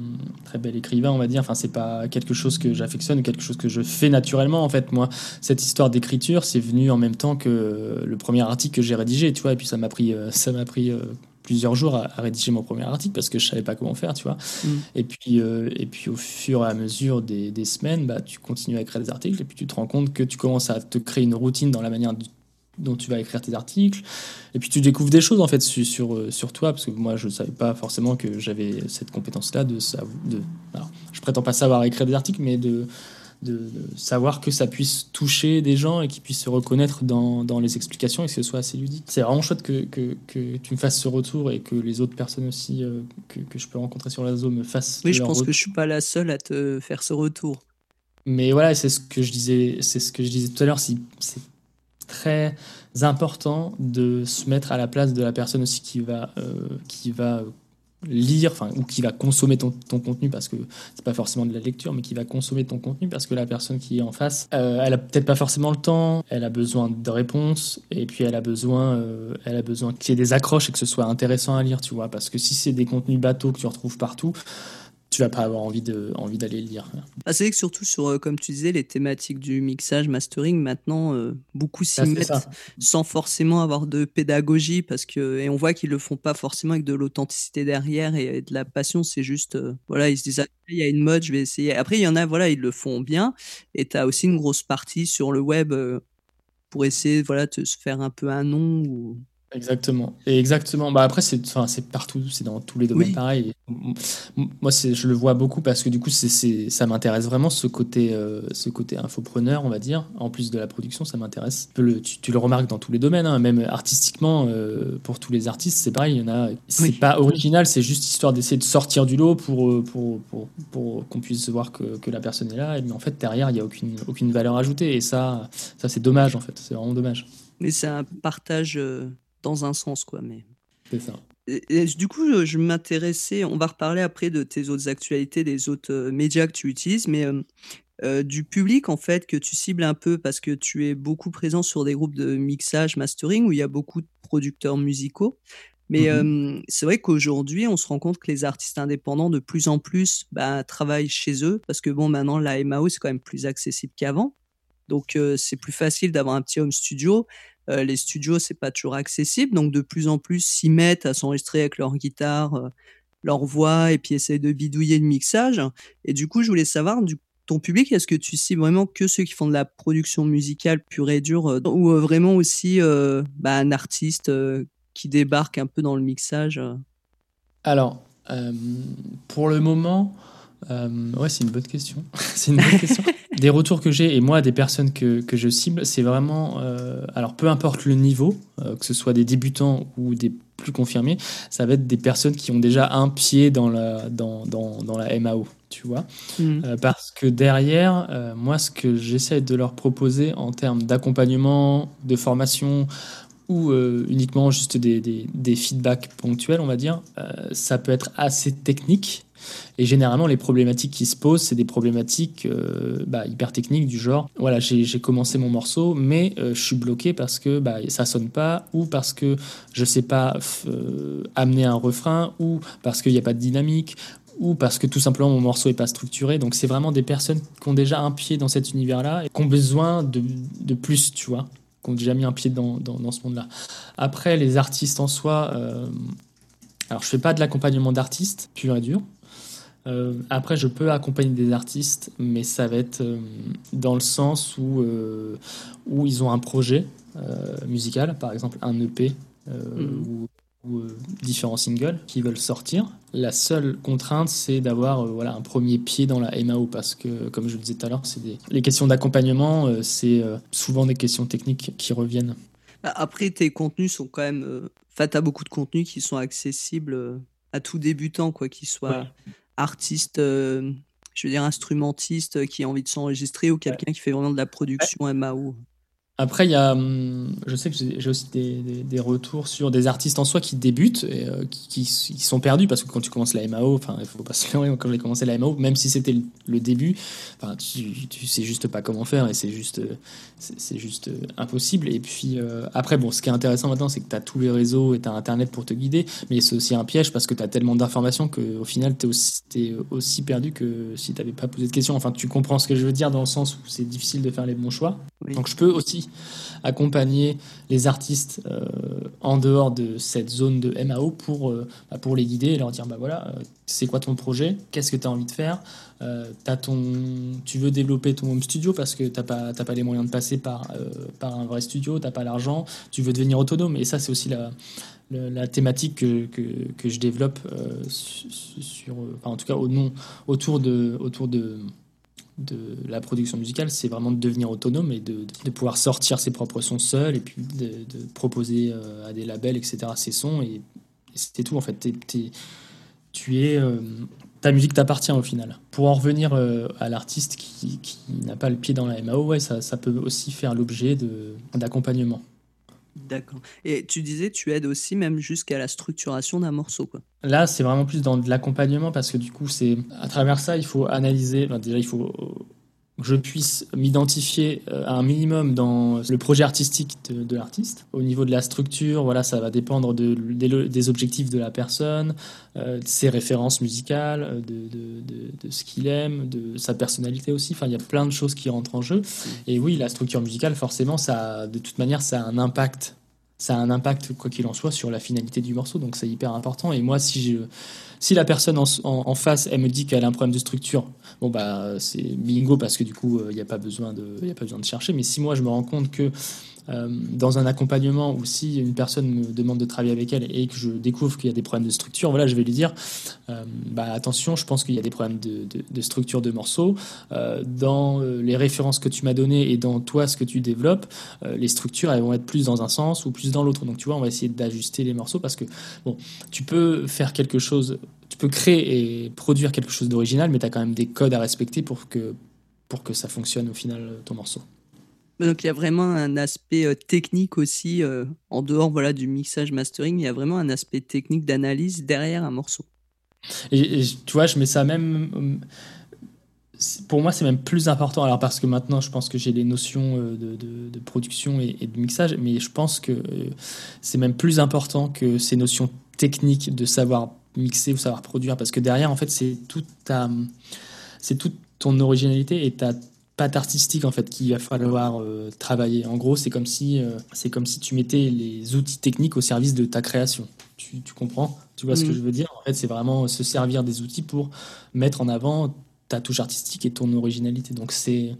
très bel écrivain, on va dire. Enfin, c'est pas quelque chose que j'affectionne, quelque chose que je fais naturellement. En fait, moi, cette histoire d'écriture, c'est venu en même temps que le premier article que j'ai rédigé, tu vois. Et puis ça m'a pris euh, ça m'a pris euh, plusieurs jours à, rédiger mon premier article parce que je savais pas comment faire, tu vois. Mm. Et puis, euh, et puis au fur et à mesure des, des, semaines, bah, tu continues à écrire des articles et puis tu te rends compte que tu commences à te créer une routine dans la manière dont tu vas écrire tes articles. Et puis tu découvres des choses en fait sur, sur, euh, sur toi, parce que moi je savais pas forcément que j'avais cette compétence-là de, de alors, je prétends pas savoir écrire des articles, mais de, de, savoir que ça puisse toucher des gens et qu'ils puissent se reconnaître dans, dans, les explications et que ce soit assez ludique. C'est vraiment chouette que, que, que, tu me fasses ce retour et que les autres personnes aussi euh, que, que, je peux rencontrer sur la zone me fassent. Oui, je pense que je suis pas la seule à te faire ce retour. Mais voilà, c'est ce que je disais, c'est ce que je disais tout à l'heure. C'est très important de se mettre à la place de la personne aussi qui va, euh, qui va lire, enfin, ou qui va consommer ton, ton contenu parce que c'est pas forcément de la lecture, mais qui va consommer ton contenu parce que la personne qui est en face, euh, elle a peut-être pas forcément le temps, elle a besoin de réponses et puis elle a besoin, euh, elle a besoin qu'il y ait des accroches et que ce soit intéressant à lire, tu vois, parce que si c'est des contenus bateaux que tu retrouves partout, tu vas pas avoir envie de envie d'aller le lire. Ah, c'est que surtout sur, euh, comme tu disais, les thématiques du mixage, mastering, maintenant, euh, beaucoup s'y mettent sans forcément avoir de pédagogie, parce que et on voit qu'ils le font pas forcément avec de l'authenticité derrière et, de la passion. C'est juste, euh, voilà, ils se disent, ah, il y a une mode, je vais essayer. Après, il y en a, voilà, ils le font bien. Et tu as aussi une grosse partie sur le web pour essayer, voilà, de se faire un peu un nom ou Exactement. Et exactement. Bah après, c'est, enfin, c'est partout, c'est dans tous les domaines pareil. Moi, c'est, je le vois beaucoup parce que du coup, c'est, ça m'intéresse vraiment ce côté, euh, ce côté infopreneur, on va dire. En plus de la production, ça m'intéresse. Tu, le remarques dans tous les domaines, hein, même artistiquement, euh, pour tous les artistes, c'est pareil. Il y en a. C'est pas original, c'est juste histoire d'essayer de sortir du lot pour, euh, pour, pour, pour qu'on puisse voir que, que, la personne est là. Mais en fait, derrière, il n'y a aucune, aucune valeur ajoutée. Et ça, ça c'est dommage, en fait. C'est vraiment dommage. Mais c'est un partage dans un sens, quoi. Mais... C'est ça. Et, du coup, je m'intéressais, on va reparler après de tes autres actualités, des autres euh, médias que tu utilises, mais euh, euh, du public en fait que tu cibles un peu parce que tu es beaucoup présent sur des groupes de mixage, mastering où il y a beaucoup de producteurs musicaux. Mais mmh c'est vrai qu'aujourd'hui, on se rend compte que les artistes indépendants, de plus en plus, bah, travaillent chez eux parce que bon, maintenant, la MAO, c'est quand même plus accessible qu'avant. Donc, c'est plus facile d'avoir un petit home studio. Euh, les studios, c'est pas toujours accessible, donc de plus en plus s'y mettent à s'enregistrer avec leur guitare, euh, leur voix, et puis essayer de bidouiller le mixage. Et du coup, je voulais savoir, du ton public, est-ce que tu cibles vraiment que ceux qui font de la production musicale pure et dure, euh, ou vraiment aussi bah, un artiste qui débarque un peu dans le mixage Alors, pour le moment, ouais, c'est une bonne question. (laughs) c'est une bonne question. Des retours que j'ai et moi des personnes que, que je cible, c'est vraiment, euh, alors peu importe le niveau, euh, que ce soit des débutants ou des plus confirmés, ça va être des personnes qui ont déjà un pied dans la, dans, dans, dans la MAO, tu vois. Mm. Euh, parce que derrière, moi, ce que j'essaie de leur proposer en termes d'accompagnement, de formation ou uniquement juste des, des, des, feedbacks ponctuels, on va dire, ça peut être assez technique et généralement, les problématiques qui se posent, c'est des problématiques euh, bah, hyper techniques du genre, voilà, j'ai commencé mon morceau, mais euh, je suis bloqué parce que bah, ça sonne pas, ou parce que je sais pas euh, amener un refrain, ou parce qu'il n'y a pas de dynamique, ou parce que tout simplement mon morceau est pas structuré. Donc c'est vraiment des personnes qui ont déjà un pied dans cet univers-là et qui ont besoin de, de, plus, tu vois, qui ont déjà mis un pied dans, dans, dans ce monde-là. Après, les artistes en soi, alors je fais pas de l'accompagnement d'artistes pur et dur. Euh, après, je peux accompagner des artistes, mais ça va être euh, dans le sens où, euh, où ils ont un projet musical, par exemple un EP mm. ou, différents singles qui veulent sortir. La seule contrainte, c'est d'avoir voilà, un premier pied dans la MAO parce que, comme je le disais tout à l'heure, les questions d'accompagnement, c'est souvent des questions techniques qui reviennent. Bah, après, tes contenus sont quand même. Enfin, tu as beaucoup de contenus qui sont accessibles à tout débutant, quoi qu'il soit artiste, euh, je veux dire instrumentiste qui a envie de s'enregistrer ou quelqu'un qui fait vraiment de la production MAO après, il y a, hum, je sais que j'ai aussi des, des, retours sur des artistes en soi qui débutent et euh, qui, qui, sont perdus parce que quand tu commences la MAO, enfin, il faut pas se leurrer, quand j'ai commencé la MAO, même si c'était le, début, enfin, tu, tu sais juste pas comment faire et c'est juste, c'est juste impossible. Et puis euh, après, bon, ce qui est intéressant maintenant, c'est que tu as tous les réseaux et tu as Internet pour te guider, mais c'est aussi un piège parce que tu as tellement d'informations qu'au final, tu es aussi, es aussi perdu que si tu n'avais pas posé de questions. Enfin, tu comprends ce que je veux dire dans le sens où c'est difficile de faire les bons choix. Donc je peux aussi accompagner les artistes euh, en dehors de cette zone de MAO pour, euh, bah, pour les guider et leur dire bah voilà, euh, c'est quoi ton projet, qu'est-ce que tu as envie de faire, as ton, tu veux développer ton home studio parce que tu n'as pas, pas les moyens de passer par, par un vrai studio, tu n'as pas l'argent, tu veux devenir autonome. Et ça, c'est aussi la, la, thématique que, que, je développe sur, en tout cas au nom, autour de, autour de de la production musicale, c'est vraiment de devenir autonome et de, de, pouvoir sortir ses propres sons seul et puis de, proposer euh, à des labels, etc., ses sons. Et, c'était tout, en fait. tu es. Euh, ta musique t'appartient au final. Pour en revenir euh, à l'artiste qui, qui n'a pas le pied dans la MAO, ça, ça peut aussi faire l'objet d'accompagnement. D'accord. Et tu disais, tu aides aussi même jusqu'à la structuration d'un morceau. Là, c'est vraiment plus dans de l'accompagnement parce que du coup, c'est à travers ça, il faut analyser. déjà, il faut je puisse m'identifier euh, à un minimum dans le projet artistique de, l'artiste. Au niveau de la structure, voilà, ça va dépendre de, des, objectifs de la personne, euh, de ses références musicales, euh, de, de ce qu'il aime, de sa personnalité aussi. Enfin, il y a plein de choses qui rentrent en jeu. Et oui, la structure musicale, forcément, ça, de toute manière, ça a un impact. Ça a un impact, quoi qu'il en soit, sur la finalité du morceau. Donc, c'est hyper important. Et moi, si je si la personne en, face, elle me dit qu'elle a un problème de structure, bah c'est bingo parce que du coup, il euh, n'y a pas besoin de, a pas besoin de chercher. Mais si moi je me rends compte que euh, dans un accompagnement ou si une personne me demande de travailler avec elle et que je découvre qu'il y a des problèmes de structure, voilà, je vais lui dire euh, bah, attention, je pense qu'il y a des problèmes de, structure de morceaux. Euh, dans les références que tu m'as données et dans toi ce que tu développes, les structures elles vont être plus dans un sens ou plus dans l'autre. Donc tu vois, on va essayer d'ajuster les morceaux parce que bon, tu peux faire quelque chose, tu peux créer et produire quelque chose d'original, mais tu as quand même des codes à respecter pour que pour que ça fonctionne au final ton morceau. Donc il y a vraiment un aspect euh, technique aussi, euh, en dehors voilà, du mixage mastering, il y a vraiment un aspect technique d'analyse derrière un morceau. Et, tu vois, je mets ça même. Pour moi, c'est même plus important. Alors, parce que maintenant, je pense que j'ai les notions euh, de, production et, de mixage, mais je pense que c'est même plus important que ces notions techniques de savoir mixer ou savoir produire. Parce que derrière, en fait, c'est toute ta. C'est toute ton originalité et ta patte artistique en fait qu'il va falloir euh, travailler. En gros, c'est comme si euh, c'est comme si tu mettais les outils techniques au service de ta création. Tu, comprends? Tu vois ce que mm. je veux dire? En fait, c'est vraiment se servir des outils pour mettre en avant ta touche artistique et ton originalité. Donc c'est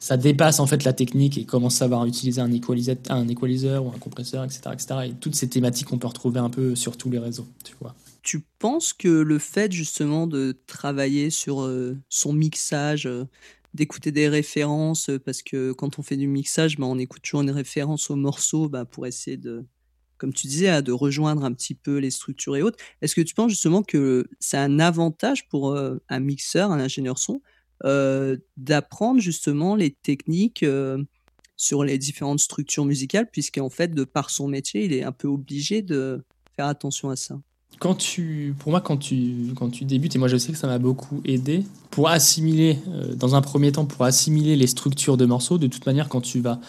ça dépasse en fait la technique et comment savoir utiliser un equalizer, un equalizer ou un compresseur, etc., etc. Et toutes ces thématiques qu'on peut retrouver un peu sur tous les réseaux. Tu vois tu penses que le fait justement de travailler sur euh, son mixage, d'écouter des références euh, parce que quand on fait du mixage, bah, on écoute toujours une référence au morceau bah, pour essayer de, comme tu disais, hein, de rejoindre un petit peu les structures et autres. Est-ce que tu penses justement que c'est un avantage pour euh, un mixeur, un ingénieur son, euh, d'apprendre justement les techniques sur les différentes structures musicales, puisqu'en fait, de par son métier, il est un peu obligé de faire attention à ça? Quand tu, pour moi, quand tu, quand tu débutes, et moi je sais que ça m'a beaucoup aidé, pour assimiler, euh, dans un premier temps, pour assimiler les structures de morceaux, de toute manière, quand tu vas,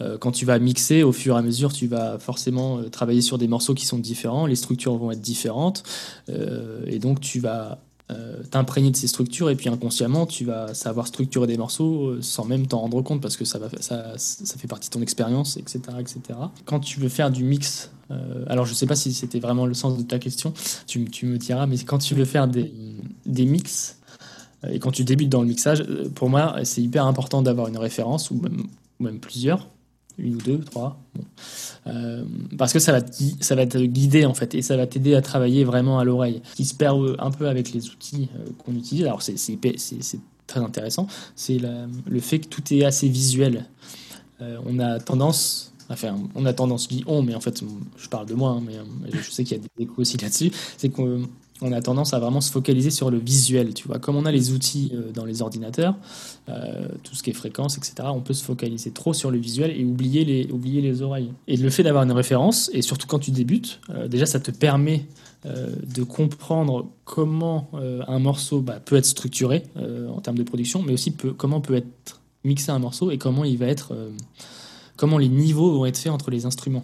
euh, quand tu vas mixer, au fur et à mesure, tu vas forcément euh, travailler sur des morceaux qui sont différents, les structures vont être différentes, et donc tu vas euh, t'imprégner de ces structures et puis inconsciemment tu vas savoir structurer des morceaux euh, sans même t'en rendre compte parce que ça, ça, ça fait partie de ton expérience, etc., etc. Quand tu veux faire du mix, euh, alors je sais pas si c'était vraiment le sens de ta question, tu, tu, me diras, mais quand tu veux faire des, des mix et quand tu débutes dans le mixage, pour moi c'est hyper important d'avoir une référence ou même plusieurs une ou deux, trois. Euh, parce que ça va, te, ça va te guider en fait et ça va t'aider à travailler vraiment à l'oreille. qui se perd un peu avec les outils euh, qu'on utilise, alors c'est très intéressant, c'est le fait que tout est assez visuel. Euh, on a tendance, enfin on a tendance, je dis on, mais en fait je parle de moi, hein, mais je sais qu'il y a des échos aussi là-dessus, c'est qu'on on a tendance à vraiment se focaliser sur le visuel, tu vois. Comme on a les outils euh, dans les ordinateurs, euh, tout ce qui est fréquence, etc., on peut se focaliser trop sur le visuel et oublier les, oublier les oreilles. Et le fait d'avoir une référence, et surtout quand tu débutes, euh, déjà ça te permet de comprendre comment un morceau bah, peut être structuré en termes de production, mais aussi comment peut être mixé un morceau et comment il va être, comment les niveaux vont être faits entre les instruments.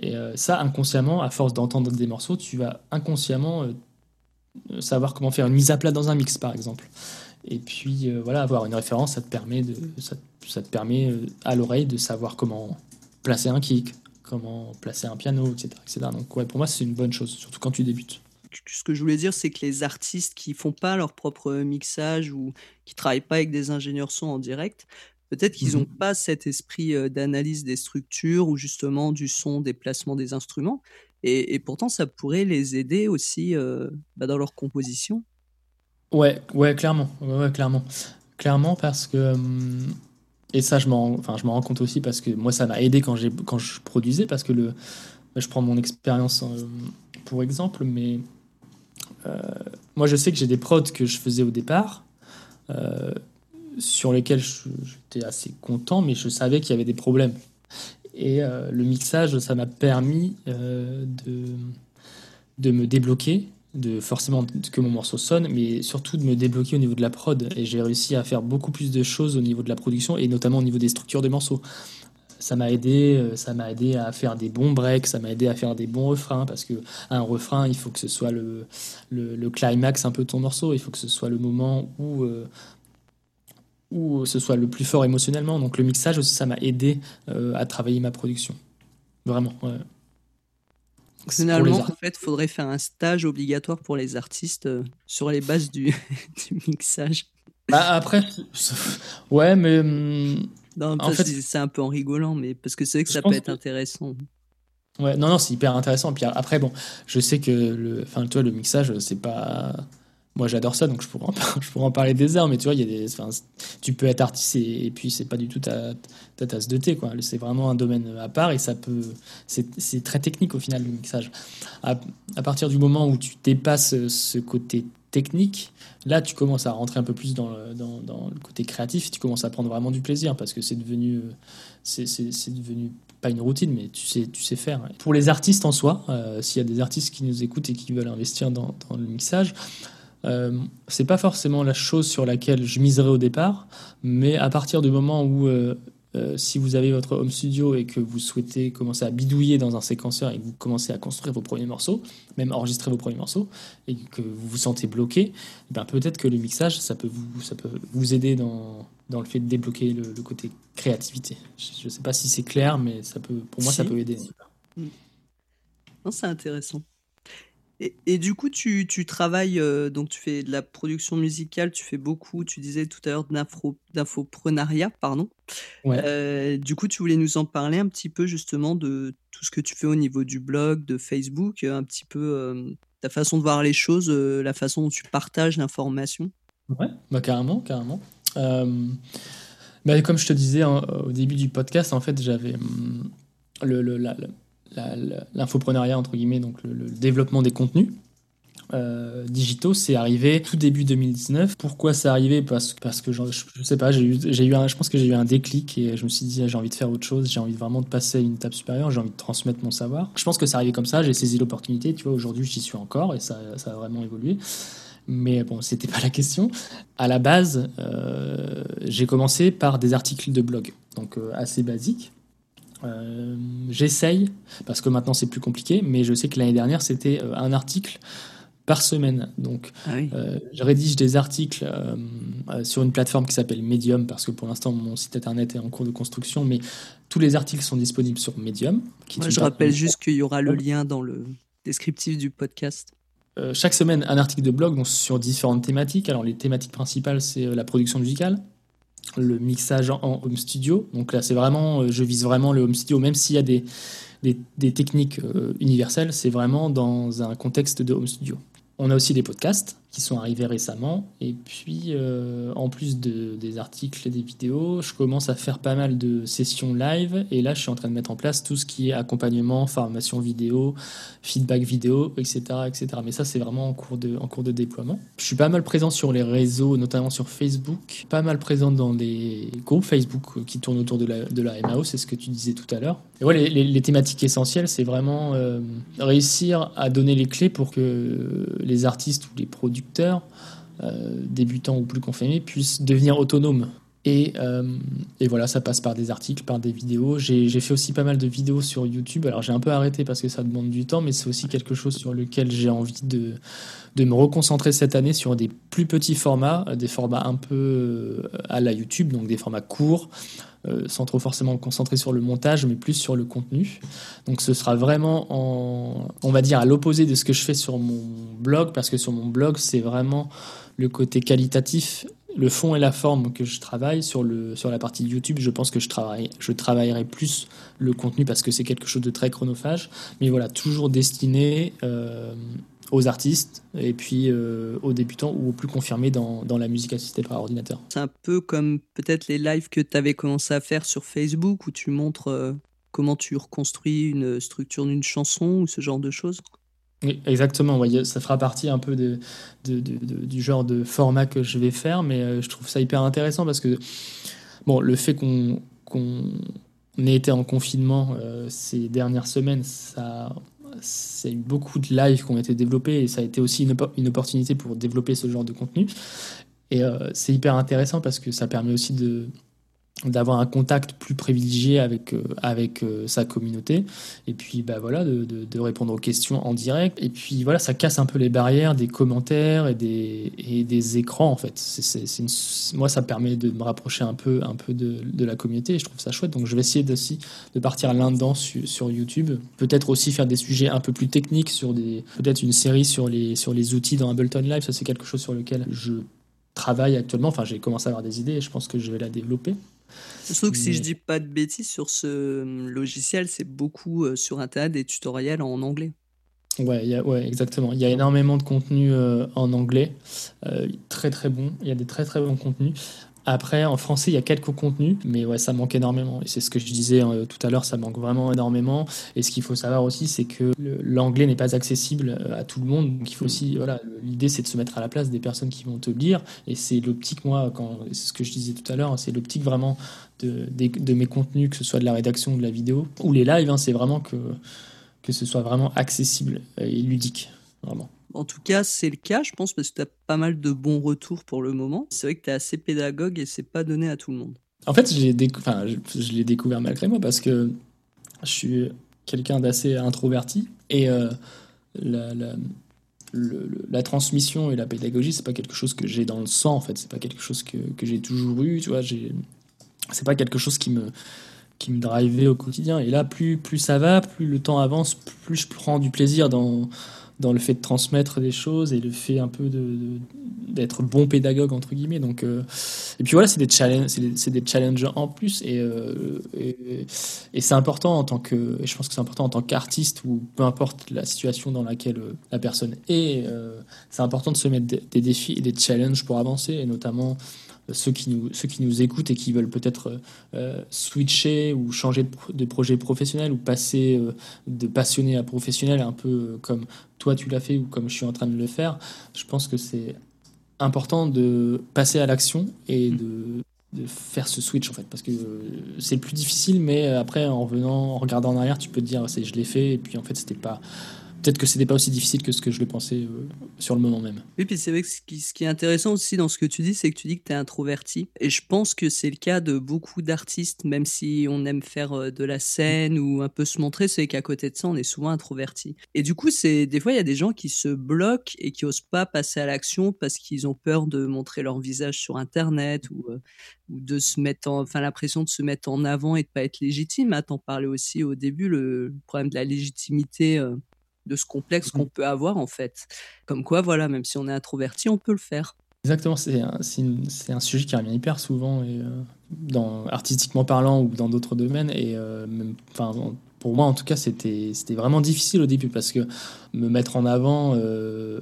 Et ça, inconsciemment, à force d'entendre des morceaux, tu vas inconsciemment savoir comment faire une mise à plat dans un mix, par exemple. Et puis euh, voilà, avoir une référence, ça te permet, de, ça, te permet euh, à l'oreille de savoir comment placer un kick, comment placer un piano, etc. etc. Donc ouais, pour moi, c'est une bonne chose, surtout quand tu débutes. Ce que je voulais dire, c'est que les artistes qui font pas leur propre mixage ou qui travaillent pas avec des ingénieurs son en direct, peut-être qu'ils n'ont mhm. pas cet esprit d'analyse des structures ou justement du son, des placements des instruments. Et, pourtant, ça pourrait les aider aussi euh, bah, dans leur composition. Ouais, ouais, clairement, ouais, clairement, clairement parce que et ça, je m'en, enfin, je m'en rends compte aussi parce que moi, ça m'a aidé quand j'ai, quand je produisais parce que le, je prends mon expérience euh, pour exemple, mais euh, moi, je sais que j'ai des prods que je faisais au départ. sur lesquels j'étais assez content, mais je savais qu'il y avait des problèmes. Et euh, le mixage, ça m'a permis euh, de, de me débloquer, de forcément que mon morceau sonne, mais surtout de me débloquer au niveau de la prod. Et j'ai réussi à faire beaucoup plus de choses au niveau de la production et notamment au niveau des structures de morceaux. Ça m'a aidé, euh, ça m'a aidé à faire des bons breaks, ça m'a aidé à faire des bons refrains parce que un refrain, il faut que ce soit le, le, climax un peu de ton morceau, il faut que ce soit le moment où euh, où ce soit le plus fort émotionnellement. Donc le mixage aussi, ça m'a aidé euh, à travailler ma production. Vraiment. Ouais. Finalement, en fait, faudrait faire un stage obligatoire pour les artistes euh, sur les bases du, (laughs) mixage. Bah, après, (laughs) ouais, mais. Hum, en fait, c'est un peu en rigolant, mais parce que c'est vrai que ça peut être intéressant. Ouais, non, non, c'est hyper intéressant. Puis après, bon, je sais que le, enfin, toi, le mixage, c'est pas moi j'adore ça, donc je pourrais, en, (laughs) je pourrais en parler des heures, mais tu vois, il y a des, tu peux être artiste et, puis c'est pas du tout ta, ta, tasse de thé, quoi. C'est vraiment un domaine à part et ça peut, c'est très technique au final le mixage. À, partir du moment où tu dépasses ce côté technique, là tu commences à rentrer un peu plus dans le, dans, le côté créatif, tu commences à prendre vraiment du plaisir parce que c'est devenu, c'est devenu pas une routine, mais tu sais, tu sais faire. Pour les artistes en soi, euh, s'il y a des artistes qui nous écoutent et qui veulent investir dans le mixage, euh, c'est pas forcément la chose sur laquelle je miserais au départ, mais à partir du moment où, euh, euh, si vous avez votre home studio et que vous souhaitez commencer à bidouiller dans un séquenceur et que vous commencez à construire vos premiers morceaux, même enregistrer vos premiers morceaux, et que vous vous sentez bloqué, ben peut-être que le mixage, ça peut vous, ça peut vous aider dans, dans le fait de débloquer le, côté créativité. Je ne sais pas si c'est clair, mais ça peut, pour moi, ça peut aider. C'est intéressant. Et, du coup, tu, tu travailles, euh, donc tu fais de la production musicale, tu fais beaucoup, tu disais tout à l'heure d'infoprenariat, pardon. Euh, du coup, tu voulais nous en parler un petit peu justement de tout ce que tu fais au niveau du blog, de Facebook, un petit peu euh, ta façon de voir les choses, la façon dont tu partages l'information. Ouais, bah carrément, carrément. Bah, comme je te disais hein, au début du podcast, en fait, j'avais hum, le, le, la, l'infoprenariat, entre guillemets, donc le, développement des contenus. Euh, digitaux, c'est arrivé tout début 2019. Pourquoi c'est arrivé? Parce, parce que je, je, sais pas, j'ai eu, eu je pense que j'ai eu un déclic et je me suis dit j'ai envie de faire autre chose, j'ai envie vraiment de passer à une étape supérieure, j'ai envie de transmettre mon savoir. Je pense que c'est arrivé comme ça, j'ai saisi l'opportunité, tu vois, aujourd'hui j'y suis encore et ça, ça a vraiment évolué. Mais bon, c'était pas la question. À la base, euh, j'ai commencé par des articles de blog, donc euh, assez basiques. Euh, j'essaye, parce que maintenant c'est plus compliqué, mais je sais que l'année dernière c'était euh, un article par semaine. Donc, ah euh, je rédige des articles sur une plateforme qui s'appelle Medium, parce que pour l'instant, mon site internet est en cours de construction, mais tous les articles sont disponibles sur Medium. je rappelle juste qu'il y aura le lien dans le descriptif du podcast. chaque semaine, un article de blog donc, sur différentes thématiques. Alors, les thématiques principales, c'est la production musicale, le mixage en home studio. Donc là, c'est vraiment, euh, je vise vraiment le home studio, même s'il y a des, des, techniques euh, universelles, c'est vraiment dans un contexte de home studio. On a aussi des podcasts qui sont arrivés récemment. Et puis, euh, en plus de, des articles et des vidéos, je commence à faire pas mal de sessions live. Et là, je suis en train de mettre en place tout ce qui est accompagnement, formation vidéo, feedback vidéo, etc. etc. Mais ça, c'est vraiment en cours, de, en cours de déploiement. Je suis pas mal présent sur les réseaux, notamment sur Facebook. Pas mal présent dans des groupes Facebook qui tournent autour de la, de la MAO, c'est ce que tu disais tout à l'heure. Et ouais, les, les, thématiques essentielles, c'est vraiment euh, réussir à donner les clés pour que les artistes ou les euh, débutants ou plus confirmés, puissent devenir autonomes. Et, euh, et, voilà, ça passe par des articles, par des vidéos. J'ai fait aussi pas mal de vidéos sur YouTube. Alors j'ai un peu arrêté parce que ça demande du temps, mais c'est aussi quelque chose sur lequel j'ai envie de, me reconcentrer cette année sur des plus petits formats, des formats un peu euh, à la YouTube, donc des formats courts, euh, sans trop forcément me concentrer sur le montage, mais plus sur le contenu. Donc ce sera vraiment, en, on va dire, à l'opposé de ce que je fais sur mon blog, parce que sur mon blog, c'est vraiment le côté qualitatif, le fond et la forme que je travaille. Sur, le, sur la partie YouTube, je pense que je, travaille, je travaillerai plus le contenu parce que c'est quelque chose de très chronophage. Mais voilà, toujours destiné euh, aux artistes et puis euh, aux débutants ou aux plus confirmés dans, la musique assistée par ordinateur. C'est un peu comme peut-être les lives que tu avais commencé à faire sur Facebook où tu montres euh, comment tu reconstruis une structure d'une chanson ou ce genre de choses. Exactement. ça fera partie un peu du genre de format que je vais faire, mais euh, je trouve ça hyper intéressant parce que bon, le fait qu'on ait été en confinement ces dernières semaines, ça c'est beaucoup de lives qui ont été développés et ça a été aussi une, une opportunité pour développer ce genre de contenu. Et c'est hyper intéressant parce que ça permet aussi de, d'avoir un contact plus privilégié avec, euh, avec euh, sa communauté. Et puis bah voilà de, de, répondre aux questions en direct. Et puis voilà ça casse un peu les barrières des commentaires et des, et des écrans en fait. C'est, moi ça permet de me rapprocher un peu un peu de, de, la communauté et je trouve ça chouette. Donc je vais essayer aussi de partir là-dedans sur, sur YouTube. Peut-être aussi faire des sujets un peu plus techniques sur des peut-être une série sur les sur les outils dans Ableton Live. Ça c'est quelque chose sur lequel je travaille actuellement. Enfin j'ai commencé à avoir des idées et je pense que je vais la développer Surtout que si je dis pas de bêtises sur ce hum, logiciel, c'est beaucoup euh, sur Internet des tutoriels en anglais. Ouais, ouais, exactement. Il y a énormément de contenu euh, en anglais, euh, très très bon. Il y a des très très bons contenus. Après, en français, il y a quelques contenus, mais ouais, ça manque énormément. Et c'est ce que je disais euh, tout à l'heure, ça manque vraiment énormément. Et ce qu'il faut savoir aussi, c'est que l'anglais n'est pas accessible euh, à tout le monde. Donc il faut aussi, voilà, l'idée c'est de se mettre à la place des personnes qui vont te lire. Et c'est l'optique, moi, quand c'est ce que je disais tout à l'heure, c'est l'optique vraiment de, de, mes contenus, que ce soit de la rédaction ou de la vidéo ou les lives. Hein, c'est vraiment que que ce soit vraiment accessible et ludique, vraiment. En tout cas, c'est le cas, je pense, parce que tu as pas mal de bons retours pour le moment. C'est vrai que tu es assez pédagogue et c'est pas donné à tout le monde. En fait, je l'ai découvert malgré moi parce que je suis quelqu'un d'assez introverti et euh, la, la, transmission et la pédagogie, c'est pas quelque chose que j'ai dans le sang, en fait. C'est pas quelque chose que, que j'ai toujours eu, tu vois. C'est pas quelque chose qui me qui me drivait au quotidien. Et là, plus, plus ça va, plus le temps avance, plus je prends du plaisir dans, dans le fait de transmettre des choses et le fait un peu de, d'être bon pédagogue entre guillemets. Donc euh, et puis voilà c'est des challenges c'est des, challenges en plus euh, et, et, c'est important en tant que je pense que c'est important en tant qu'artiste ou peu importe la situation dans laquelle euh, la personne est c'est important de se mettre des, des, défis et des challenges pour avancer et notamment ceux qui nous, ceux qui nous écoutent et qui veulent peut-être euh, switcher ou changer de, projet professionnel ou passer euh, de passionné à professionnel, un peu euh, comme toi tu l'as fait ou comme je suis en train de le faire, je pense que c'est important de passer à l'action et de, de, faire ce switch en fait. Parce que c'est le plus difficile mais après en revenant en regardant en arrière tu peux te dire je l'ai fait et puis en fait c'était pas peut-être que c'était pas aussi difficile que ce que je le pensais euh, sur le moment même. Oui, puis c'est vrai que ce qui, ce est intéressant aussi dans ce que tu dis, c'est que tu dis que tu es introverti. Et je pense que c'est le cas de beaucoup d'artistes, même si on aime faire euh, de la scène ou un peu se montrer, c'est qu'à côté de ça, on est souvent introverti. Et du coup, c'est des fois, il y a des gens qui se bloquent et qui osent pas passer à l'action parce qu'ils ont peur de montrer leur visage sur Internet ou, euh, de se mettre en, enfin, l'impression de se mettre en avant et de pas être légitime. À t'en parler aussi au début, le problème de la légitimité de ce complexe qu'on mmh. peut avoir en fait. Comme quoi, voilà, même si on est introverti, on peut le faire. Exactement, c'est un, un, sujet qui revient hyper souvent, et, euh, dans, artistiquement parlant ou dans d'autres domaines. Et euh, enfin, pour moi, en tout cas, c'était vraiment difficile au début parce que me mettre en avant, euh,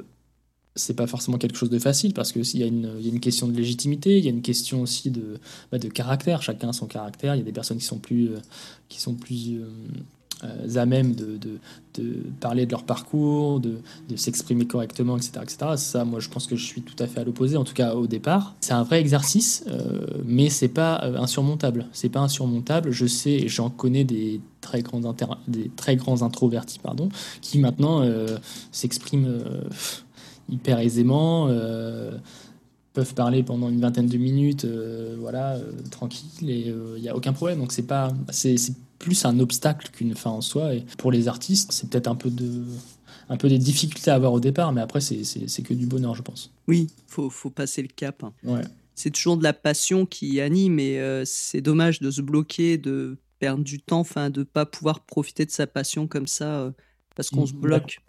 c'est pas forcément quelque chose de facile parce que il y, a une, y a une question de légitimité, il y a une question aussi de, bah, de caractère. Chacun a son caractère. Il y a des personnes qui sont plus, qui sont plus euh, à même de, de, parler de leur parcours, de, de s'exprimer correctement, etc., etc. Ça, moi, je pense que je suis tout à fait à l'opposé, en tout cas au départ. C'est un vrai exercice, euh, mais c'est pas euh, insurmontable. C'est pas insurmontable. Je sais, j'en connais des très grands des très grands introvertis, pardon, qui maintenant s'expriment hyper aisément peuvent parler pendant une vingtaine de minutes, voilà, tranquille, et il n'y a aucun problème. Donc c'est pas, c'est plus un obstacle qu'une fin en soi. Et pour les artistes, c'est peut-être un peu de un peu des difficultés à avoir au départ, mais après, c'est que du bonheur, je pense. Oui, faut, faut passer le cap. Hein. Ouais. C'est toujours de la passion qui anime, et euh, c'est dommage de se bloquer, de perdre du temps, enfin, de pas pouvoir profiter de sa passion comme ça, euh, parce qu'on mmh, se bloque.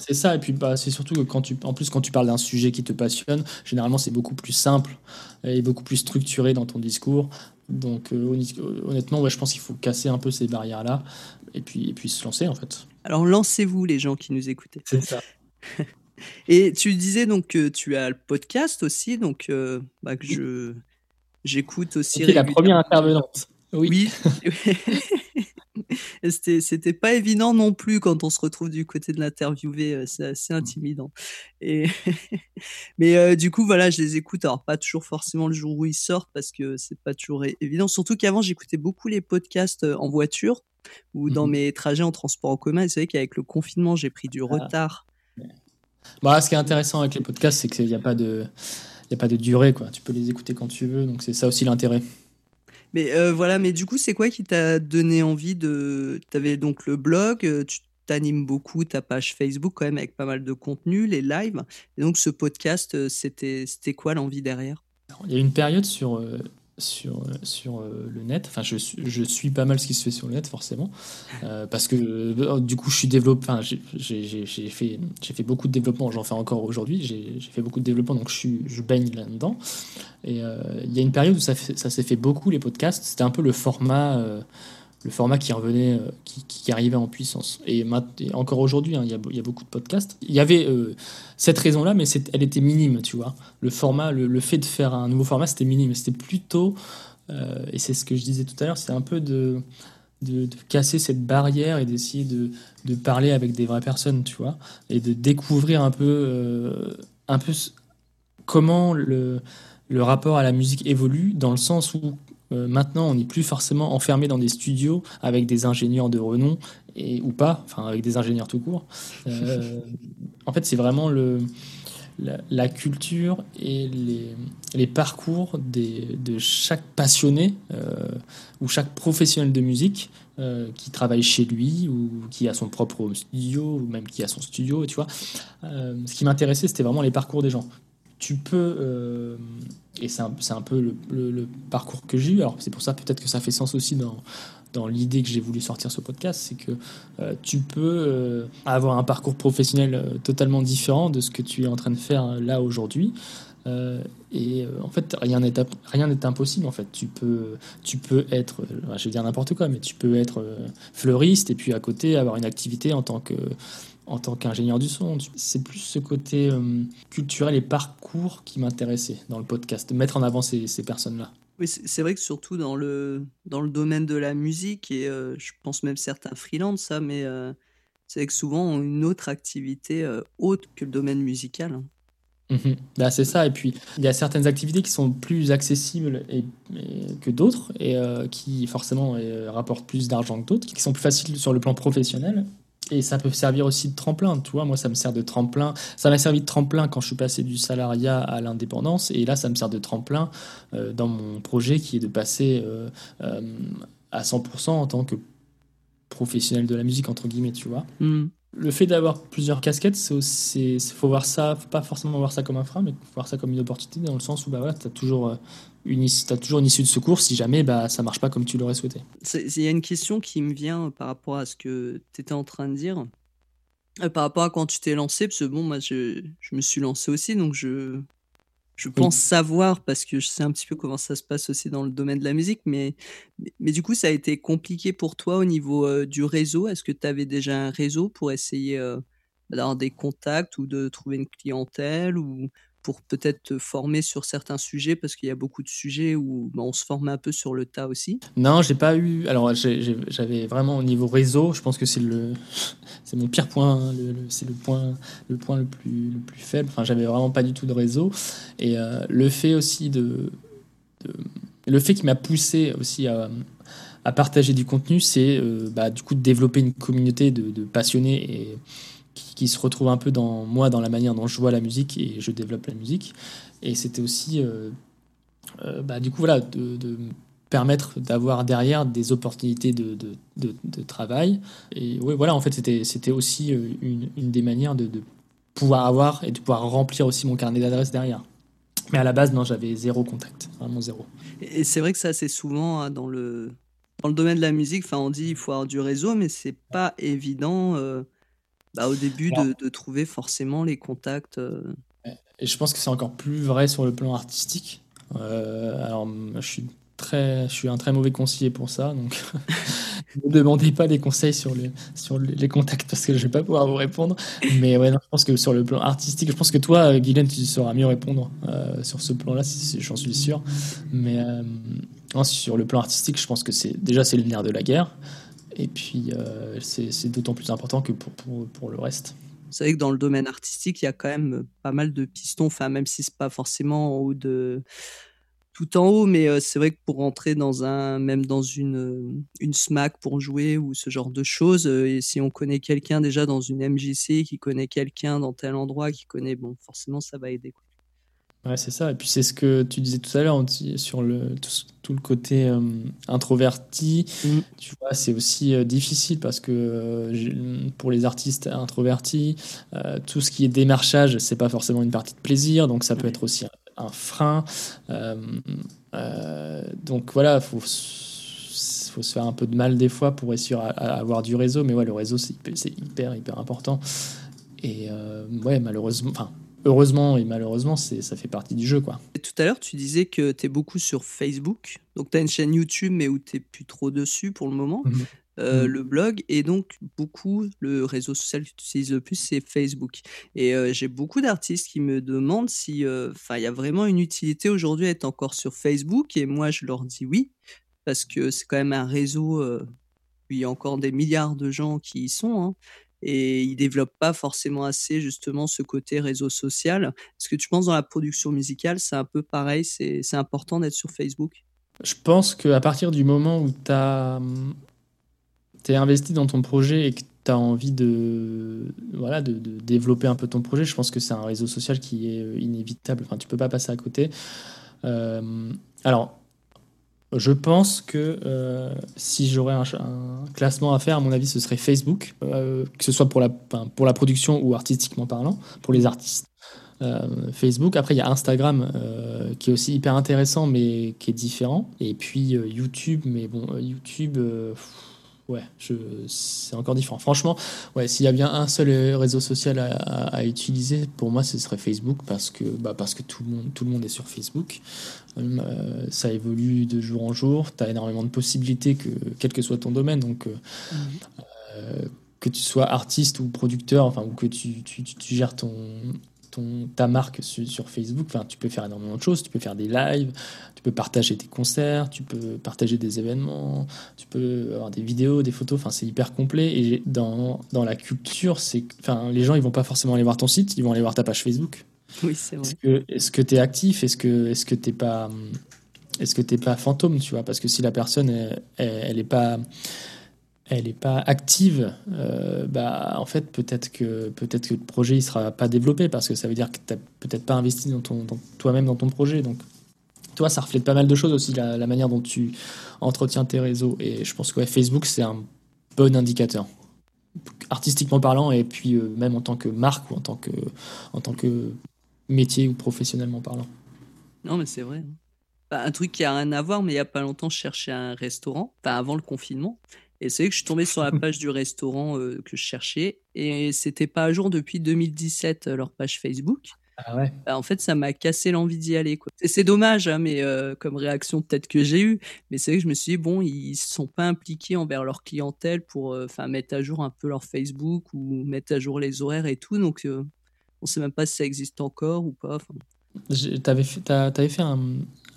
C'est ça, et puis bah, c'est surtout que quand tu, en plus quand tu parles d'un sujet qui te passionne, généralement c'est beaucoup plus simple et beaucoup plus structuré dans ton discours. Donc euh, honnêtement, ouais, je pense qu'il faut casser un peu ces barrières-là et puis, et puis se lancer en fait. Alors lancez-vous les gens qui nous écoutez. C'est ça. (laughs) et tu disais donc que tu as le podcast aussi, donc euh, bah, que je j'écoute aussi. la première intervenante. Oui. oui. (laughs) c'était pas évident non plus quand on se retrouve du côté de l'interviewé, euh, c'est assez mmh. intimidant. Et (laughs) mais euh, du coup voilà, je les écoute alors pas toujours forcément le jour où ils sortent parce que c'est pas toujours évident. Surtout qu'avant j'écoutais beaucoup les podcasts euh, en voiture ou dans mmh mes trajets en transport en commun. C'est vrai qu'avec le confinement, j'ai pris du ah. retard. Bah, ce qui est intéressant avec les podcasts, c'est qu'il n'y a pas de, il a pas de durée, quoi. Tu peux les écouter quand tu veux, donc c'est ça aussi l'intérêt. Mais euh, voilà, mais du coup, c'est quoi qui t'a donné envie de. Tu avais donc le blog, euh, tu t'animes beaucoup ta page Facebook quand même avec pas mal de contenu, les lives. Et donc, ce podcast, euh, c'était quoi l'envie derrière? Il y a une période sur sur, euh, sur euh, le net. Enfin, je, je, suis pas mal ce qui se fait sur le net, forcément. Euh, parce que du coup, je suis développé. Enfin, j'ai fait, fait beaucoup de développement. J'en fais encore aujourd'hui. J'ai fait beaucoup de développement, donc je, je baigne là-dedans. Et il y a une période où ça, ça s'est fait beaucoup, les podcasts. C'était un peu le format le format qui revenait, euh, qui, arrivait en puissance. Et, encore aujourd'hui, hein, il y, a beaucoup de podcasts. Il y avait euh, cette raison-là, mais elle était minime, tu vois. Le format, le, fait de faire un nouveau format, c'était minime. C'était plutôt, euh, et c'est ce que je disais tout à l'heure, c'est un peu de, casser cette barrière et d'essayer de, parler avec des vraies personnes, tu vois, et de découvrir un peu, un peu comment le rapport à la musique évolue, dans le sens où euh, maintenant, on n'est plus forcément enfermé dans des studios avec des ingénieurs de renom et ou pas, enfin avec des ingénieurs tout court. Euh, en fait, c'est vraiment le, la, culture et les, les parcours des, de chaque passionné euh, ou chaque professionnel de musique qui travaille chez lui ou qui a son propre studio ou même qui a son studio, tu vois. ce qui m'intéressait, c'était vraiment les parcours des gens tu peux, et c'est un, un, peu le, parcours que j'ai eu, alors c'est pour ça peut-être que ça fait sens aussi dans, dans l'idée que j'ai voulu sortir ce podcast, c'est que euh, tu peux euh, avoir un parcours professionnel totalement différent de ce que tu es en train de faire là aujourd'hui. et en fait, rien n'est rien n'est impossible. En fait, tu peux tu peux être, je vais dire n'importe quoi, mais tu peux être fleuriste et puis à côté avoir une activité en tant que en tant qu'ingénieur du son. C'est plus ce côté euh, culturel et parcours qui m'intéressait dans le podcast, mettre en avant ces, personnes-là. Oui, c'est vrai que surtout dans le, dans le domaine de la musique, et euh, je pense même certains freelance, ça, mais euh, c'est que souvent ont une autre activité autre que le domaine musical. Bah, c'est ça, et puis il y a certaines activités qui sont plus accessibles et, que d'autres, et qui forcément rapportent plus d'argent que d'autres, qui sont plus faciles sur le plan professionnel, et ça peut servir aussi de tremplin, tu vois. Moi, ça me sert de tremplin. Ça m'a servi de tremplin quand je suis passé du salariat à l'indépendance. Et là, ça me sert de tremplin euh, dans mon projet qui est de passer euh, euh, à 100% en tant que professionnel de la musique, entre guillemets, tu vois. Hmm. Le fait d'avoir plusieurs casquettes, c'est faut voir ça, faut pas forcément voir ça comme un frein, mais faut voir ça comme une opportunité dans le sens où bah voilà, tu as toujours une, as toujours une issue de secours si jamais bah, ça marche pas comme tu l'aurais souhaité. Il y a une question qui me vient par rapport à ce que tu étais en train de dire. Euh, par rapport à quand tu t'es lancé, parce que bon, moi je, je, me suis lancé aussi, donc je, je pense savoir, parce que je sais un petit peu comment ça se passe aussi dans le domaine de la musique, mais, mais, du coup, ça a été compliqué pour toi au niveau euh, du réseau? Est-ce que tu avais déjà un réseau pour essayer euh, d'avoir des contacts ou de trouver une clientèle ou, pour peut-être te former sur certains sujets parce qu'il y a beaucoup de sujets où bah, on se forme un peu sur le tas aussi Non, j'ai pas eu. Alors j'avais vraiment au niveau réseau, je pense que c'est le (laughs) c'est mon pire point, hein, c'est le point le point le plus le plus faible. Enfin, j'avais vraiment pas du tout de réseau et euh, le fait aussi de, le fait qui m'a poussé aussi à, partager du contenu, c'est euh, bah, du coup de développer une communauté de, de passionnés et qui, se retrouve un peu dans moi, dans la manière dont je vois la musique et je développe la musique. Et c'était aussi, euh, euh, bah, du coup, voilà, de, permettre d'avoir derrière des opportunités de, de, travail. Et oui, voilà, en fait, c'était, aussi euh, une, des manières de, pouvoir avoir et de pouvoir remplir aussi mon carnet d'adresses derrière. Mais à la base, non, j'avais zéro contact, vraiment zéro. Et c'est vrai que ça, c'est souvent hein, dans le, dans le domaine de la musique, on dit il faut avoir du réseau, mais c'est pas évident. Bah, au début, de, de, trouver forcément les contacts. Euh. Et je pense que c'est encore plus vrai sur le plan artistique. Euh, alors, je suis, très, je suis un très mauvais conseiller pour ça, donc (laughs) ne demandez pas des conseils sur les, sur les contacts parce que je vais pas pouvoir vous répondre. Mais ouais, non, je pense que sur le plan artistique, je pense que toi, Guylaine, tu sauras mieux répondre euh, sur ce plan-là, j'en suis sûr. Mais sur le plan artistique, je pense que c'est déjà c'est le nerf de la guerre. Et puis, euh, c'est d'autant plus important que pour, pour, pour le reste. Vous savez que dans le domaine artistique, il y a quand même pas mal de pistons, enfin, même si c'est pas forcément tout en haut, mais c'est vrai que pour rentrer dans un, même dans une, une SMAC pour jouer ou ce genre de choses, si on connaît quelqu'un déjà dans une MJC, qui connaît quelqu'un dans tel endroit, qui connaît, bon, forcément, ça va aider. Ouais, c'est ça. Et puis c'est ce que tu disais tout à l'heure sur le, tout, le côté euh, introverti. Mm. Tu vois, c'est aussi euh, difficile parce que euh, pour les artistes introvertis, tout ce qui est démarchage, c'est pas forcément une partie de plaisir, donc ça peut être aussi un, frein. donc voilà, faut faut se faire un peu de mal des fois pour réussir à, avoir du réseau, mais ouais, le réseau c'est hyper hyper important. Et ouais, malheureusement, enfin heureusement et malheureusement, ça fait partie du jeu. Quoi. tout à l'heure, tu disais que tu es beaucoup sur Facebook. Donc, tu as une chaîne YouTube, mais où tu plus trop dessus pour le moment. Mhm. Euh, mhm. Le blog, et donc beaucoup, le réseau social que tu utilises le plus, c'est Facebook. Et euh, j'ai beaucoup d'artistes qui me demandent si euh, il y a vraiment une utilité aujourd'hui à être encore sur Facebook. Et moi, je leur dis oui, parce que c'est quand même un réseau il y a encore des milliards de gens qui y sont. Hein et ils développent pas forcément assez justement ce côté réseau social. Est-ce que tu penses dans la production musicale, c'est un peu pareil, c'est important d'être sur Facebook? Je pense qu'à partir du moment où tu es investi dans ton projet et que tu as envie de, voilà, de, développer un peu ton projet, je pense que c'est un réseau social qui est euh, inévitable. Enfin, tu peux pas passer à côté. Euh, alors, je pense que euh, si j'aurais un, classement à faire, à mon avis, ce serait Facebook, euh, que ce soit pour la, production ou artistiquement parlant, pour les artistes. Euh, Facebook. Après, il y a Instagram qui est aussi hyper intéressant, mais qui est différent. Et puis YouTube, mais bon, YouTube ouais, c'est encore différent. Franchement, ouais, s'il y a bien un seul réseau social à, utiliser, pour moi, ce serait Facebook parce que, bah, parce que tout, le monde, tout le monde est sur Facebook. Euh, ça évolue de jour en jour. Tu as énormément de possibilités, que, quel que soit ton domaine. Donc, euh, mmh. euh, que tu sois artiste ou producteur, enfin, ou que tu, tu, tu gères ton, ton, ta marque sur, Facebook. Enfin, tu peux faire énormément de choses. Tu peux faire des lives, tu peux partager tes concerts, tu peux partager des événements, tu peux avoir des vidéos, des photos. Enfin, c'est hyper complet. Et dans, dans la culture, c'est, enfin, les gens, ils vont pas forcément aller voir ton site, ils vont aller voir ta page Facebook. Oui, c'est vrai. Est-ce que tu es actif? Est-ce que est-ce que t'es pas est-ce que t'es pas fantôme, tu vois? Parce que si la personne elle, elle est pas elle n'est pas active, euh, bah, en fait, peut-être que, peut-être que le projet ne sera pas développé parce que ça veut dire que tu n'as peut-être pas investi dans toi-même dans ton projet. Donc, toi, ça reflète pas mal de choses aussi, la, manière dont tu entretiens tes réseaux. Et je pense que Facebook, c'est un bon indicateur, artistiquement parlant, et puis euh, même en tant que marque ou en tant que, en tant que métier ou professionnellement parlant. Non, mais c'est vrai. Un truc qui a rien à voir, mais il y a pas longtemps, je cherchais un restaurant, enfin avant le confinement, et c'est que je suis tombé sur la (laughs) page du restaurant euh, que je cherchais et c'était pas à jour depuis 2017 euh, leur page Facebook. Ah ouais. Bah, en fait, ça m'a cassé l'envie d'y aller. Quoi. c'est dommage, hein, mais euh, comme réaction peut-être que j'ai eu. Mais c'est vrai que je me suis dit bon, ils sont pas impliqués envers leur clientèle pour, enfin, mettre à jour un peu leur Facebook ou mettre à jour les horaires et tout. Donc, on sait même pas si ça existe encore ou pas. T'avais fait, avais fait un,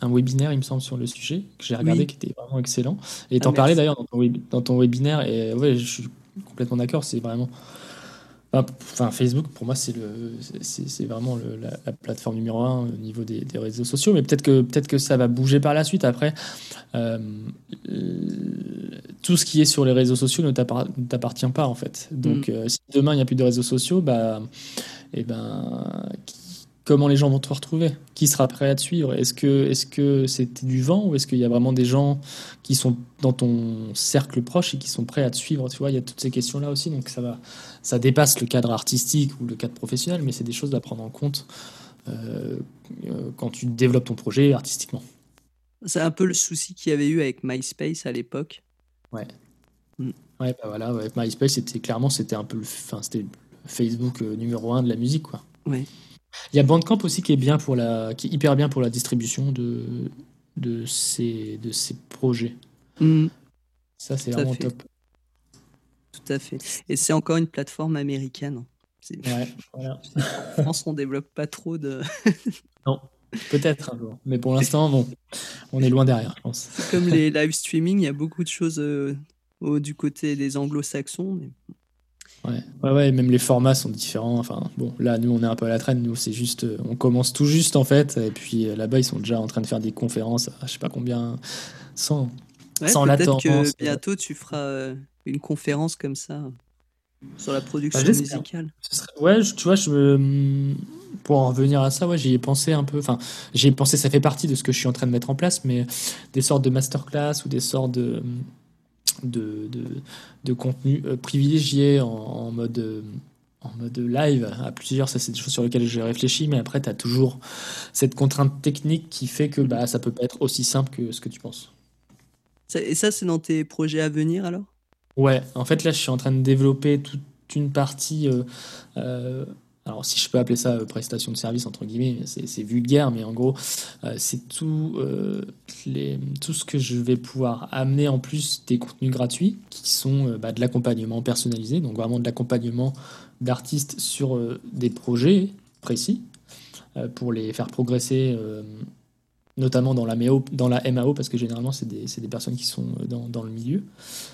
un webinaire, il me semble, sur le sujet, que j'ai regardé, qui était vraiment excellent. Et t'en ah, parlais d'ailleurs dans, dans, ton webinaire, et ouais, je suis complètement d'accord, c'est vraiment. Enfin, Facebook, pour moi, c'est le, c'est vraiment le, la, plateforme numéro un au niveau des, des réseaux sociaux. Mais peut-être que peut-être que ça va bouger par la suite. Après, euh, tout ce qui est sur les réseaux sociaux ne t'appartient pas en fait. Donc, mm. euh, si demain il n'y a plus de réseaux sociaux, bah, et eh ben, comment les gens vont te retrouver? Qui sera prêt à te suivre? Est-ce que est-ce que c'était du vent ou est-ce qu'il y a vraiment des gens qui sont dans ton cercle proche et qui sont prêts à te suivre? Tu vois, il y a toutes ces questions là aussi, donc ça va, ça dépasse le cadre artistique ou le cadre professionnel, mais c'est des choses à prendre en compte euh, euh, quand tu développes ton projet artistiquement. C'est un peu le souci qu'il y avait eu avec MySpace à l'époque. Ouais. Mm. Ouais, bah voilà, avec MySpace, c'était clairement c'était un peu, c'était Facebook euh, numéro un de la musique, quoi. Ouais. Il y a Bandcamp aussi qui est bien pour la, qui est hyper bien pour la distribution de, de ces, de ces projets. Mm. Ça, c'est vraiment top. Tout à fait. Et c'est encore une plateforme américaine. Ouais, voilà. (laughs) en France, on développe pas trop de. (laughs) non, peut-être un jour. Mais pour l'instant, bon, on est loin derrière, je pense. Comme les live streaming, il y a beaucoup de choses euh, du côté des anglo-saxons. Mais... Ouais. ouais, ouais, même les formats sont différents. Enfin, bon, là, nous, on est un peu à la traîne. Nous, c'est juste, euh, on commence tout juste en fait. Et puis euh, là-bas, ils sont déjà en train de faire des conférences, à, je sais pas combien, sans, sans Peut-être que bientôt, tu feras euh, une conférence comme ça sur la production bah, musicale. Ouais, tu vois, je pour en revenir à ça, ouais, j'y ai pensé un peu. Enfin, j'y ai pensé, ça fait partie de ce que je suis en train de mettre en place, mais des sortes de masterclass ou des sortes de de, de, de contenu euh, privilégié en, mode euh, en mode live à plusieurs, ça c'est des choses sur lesquelles j'ai réfléchi, mais après tu as toujours cette contrainte technique qui fait que bah, ça peut pas être aussi simple que ce que tu penses. Et ça, c'est dans tes projets à venir alors? Ouais, en fait là je suis en train de développer toute une partie euh, alors si je peux appeler ça euh, prestation de service entre guillemets, c'est vulgaire, mais en gros, euh, c'est tout, euh, tout ce que je vais pouvoir amener en plus des contenus gratuits, qui sont bah, de l'accompagnement personnalisé, donc vraiment de l'accompagnement d'artistes sur des projets précis, pour les faire progresser notamment dans la, MAO, dans la MAO, parce que généralement, c'est des, des, personnes qui sont euh, dans, dans le milieu.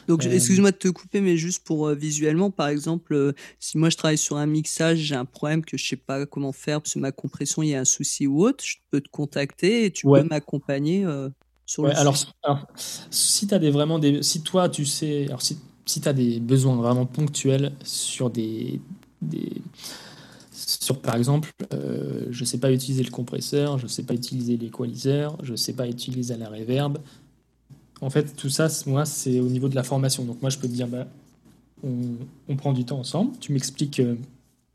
Donc, euh, excuse-moi de te couper, mais juste pour euh, visuellement, par exemple, si moi je travaille sur un mixage, j'ai un problème que je sais pas comment faire, parce que ma compression, il y a un souci ou autre, je peux te contacter et tu peux m'accompagner sur le alors, alors, si tu as des, vraiment des. Si toi, tu sais. Alors, si, si tu as des besoins vraiment ponctuels sur des, des sur, par exemple, euh, je ne sais pas utiliser le compresseur, je ne sais pas utiliser l'équaliseur, je ne sais pas utiliser la reverb. En fait, tout ça, moi, c'est au niveau de la formation. Donc moi, je peux te dire, bah, on, prend du temps ensemble, tu m'expliques euh,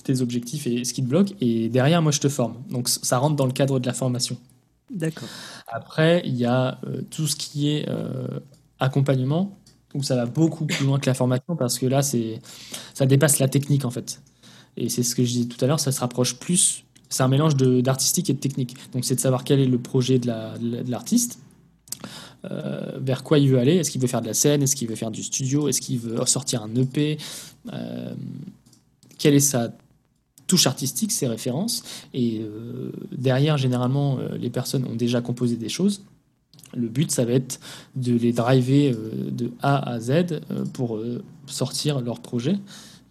tes objectifs et ce qui te bloque, et derrière, moi, je te forme. Donc ça rentre dans le cadre de la formation. D'accord. Après, il y a euh, tout ce qui est accompagnement, où ça va beaucoup plus loin que la formation, parce que là, ça dépasse la technique, en fait. Et c'est ce que je disais tout à l'heure, ça se rapproche plus, c'est un mélange d'artistique et de technique. Donc c'est de savoir quel est le projet de l'artiste, euh, vers quoi il veut aller, est-ce qu'il veut faire de la scène, est-ce qu'il veut faire du studio, est-ce qu'il veut sortir un EP, euh, quelle est sa touche artistique, ses références? Et euh, derrière, généralement, les personnes ont déjà composé des choses. Le but, ça va être de les driver de A à Z pour sortir leur projet.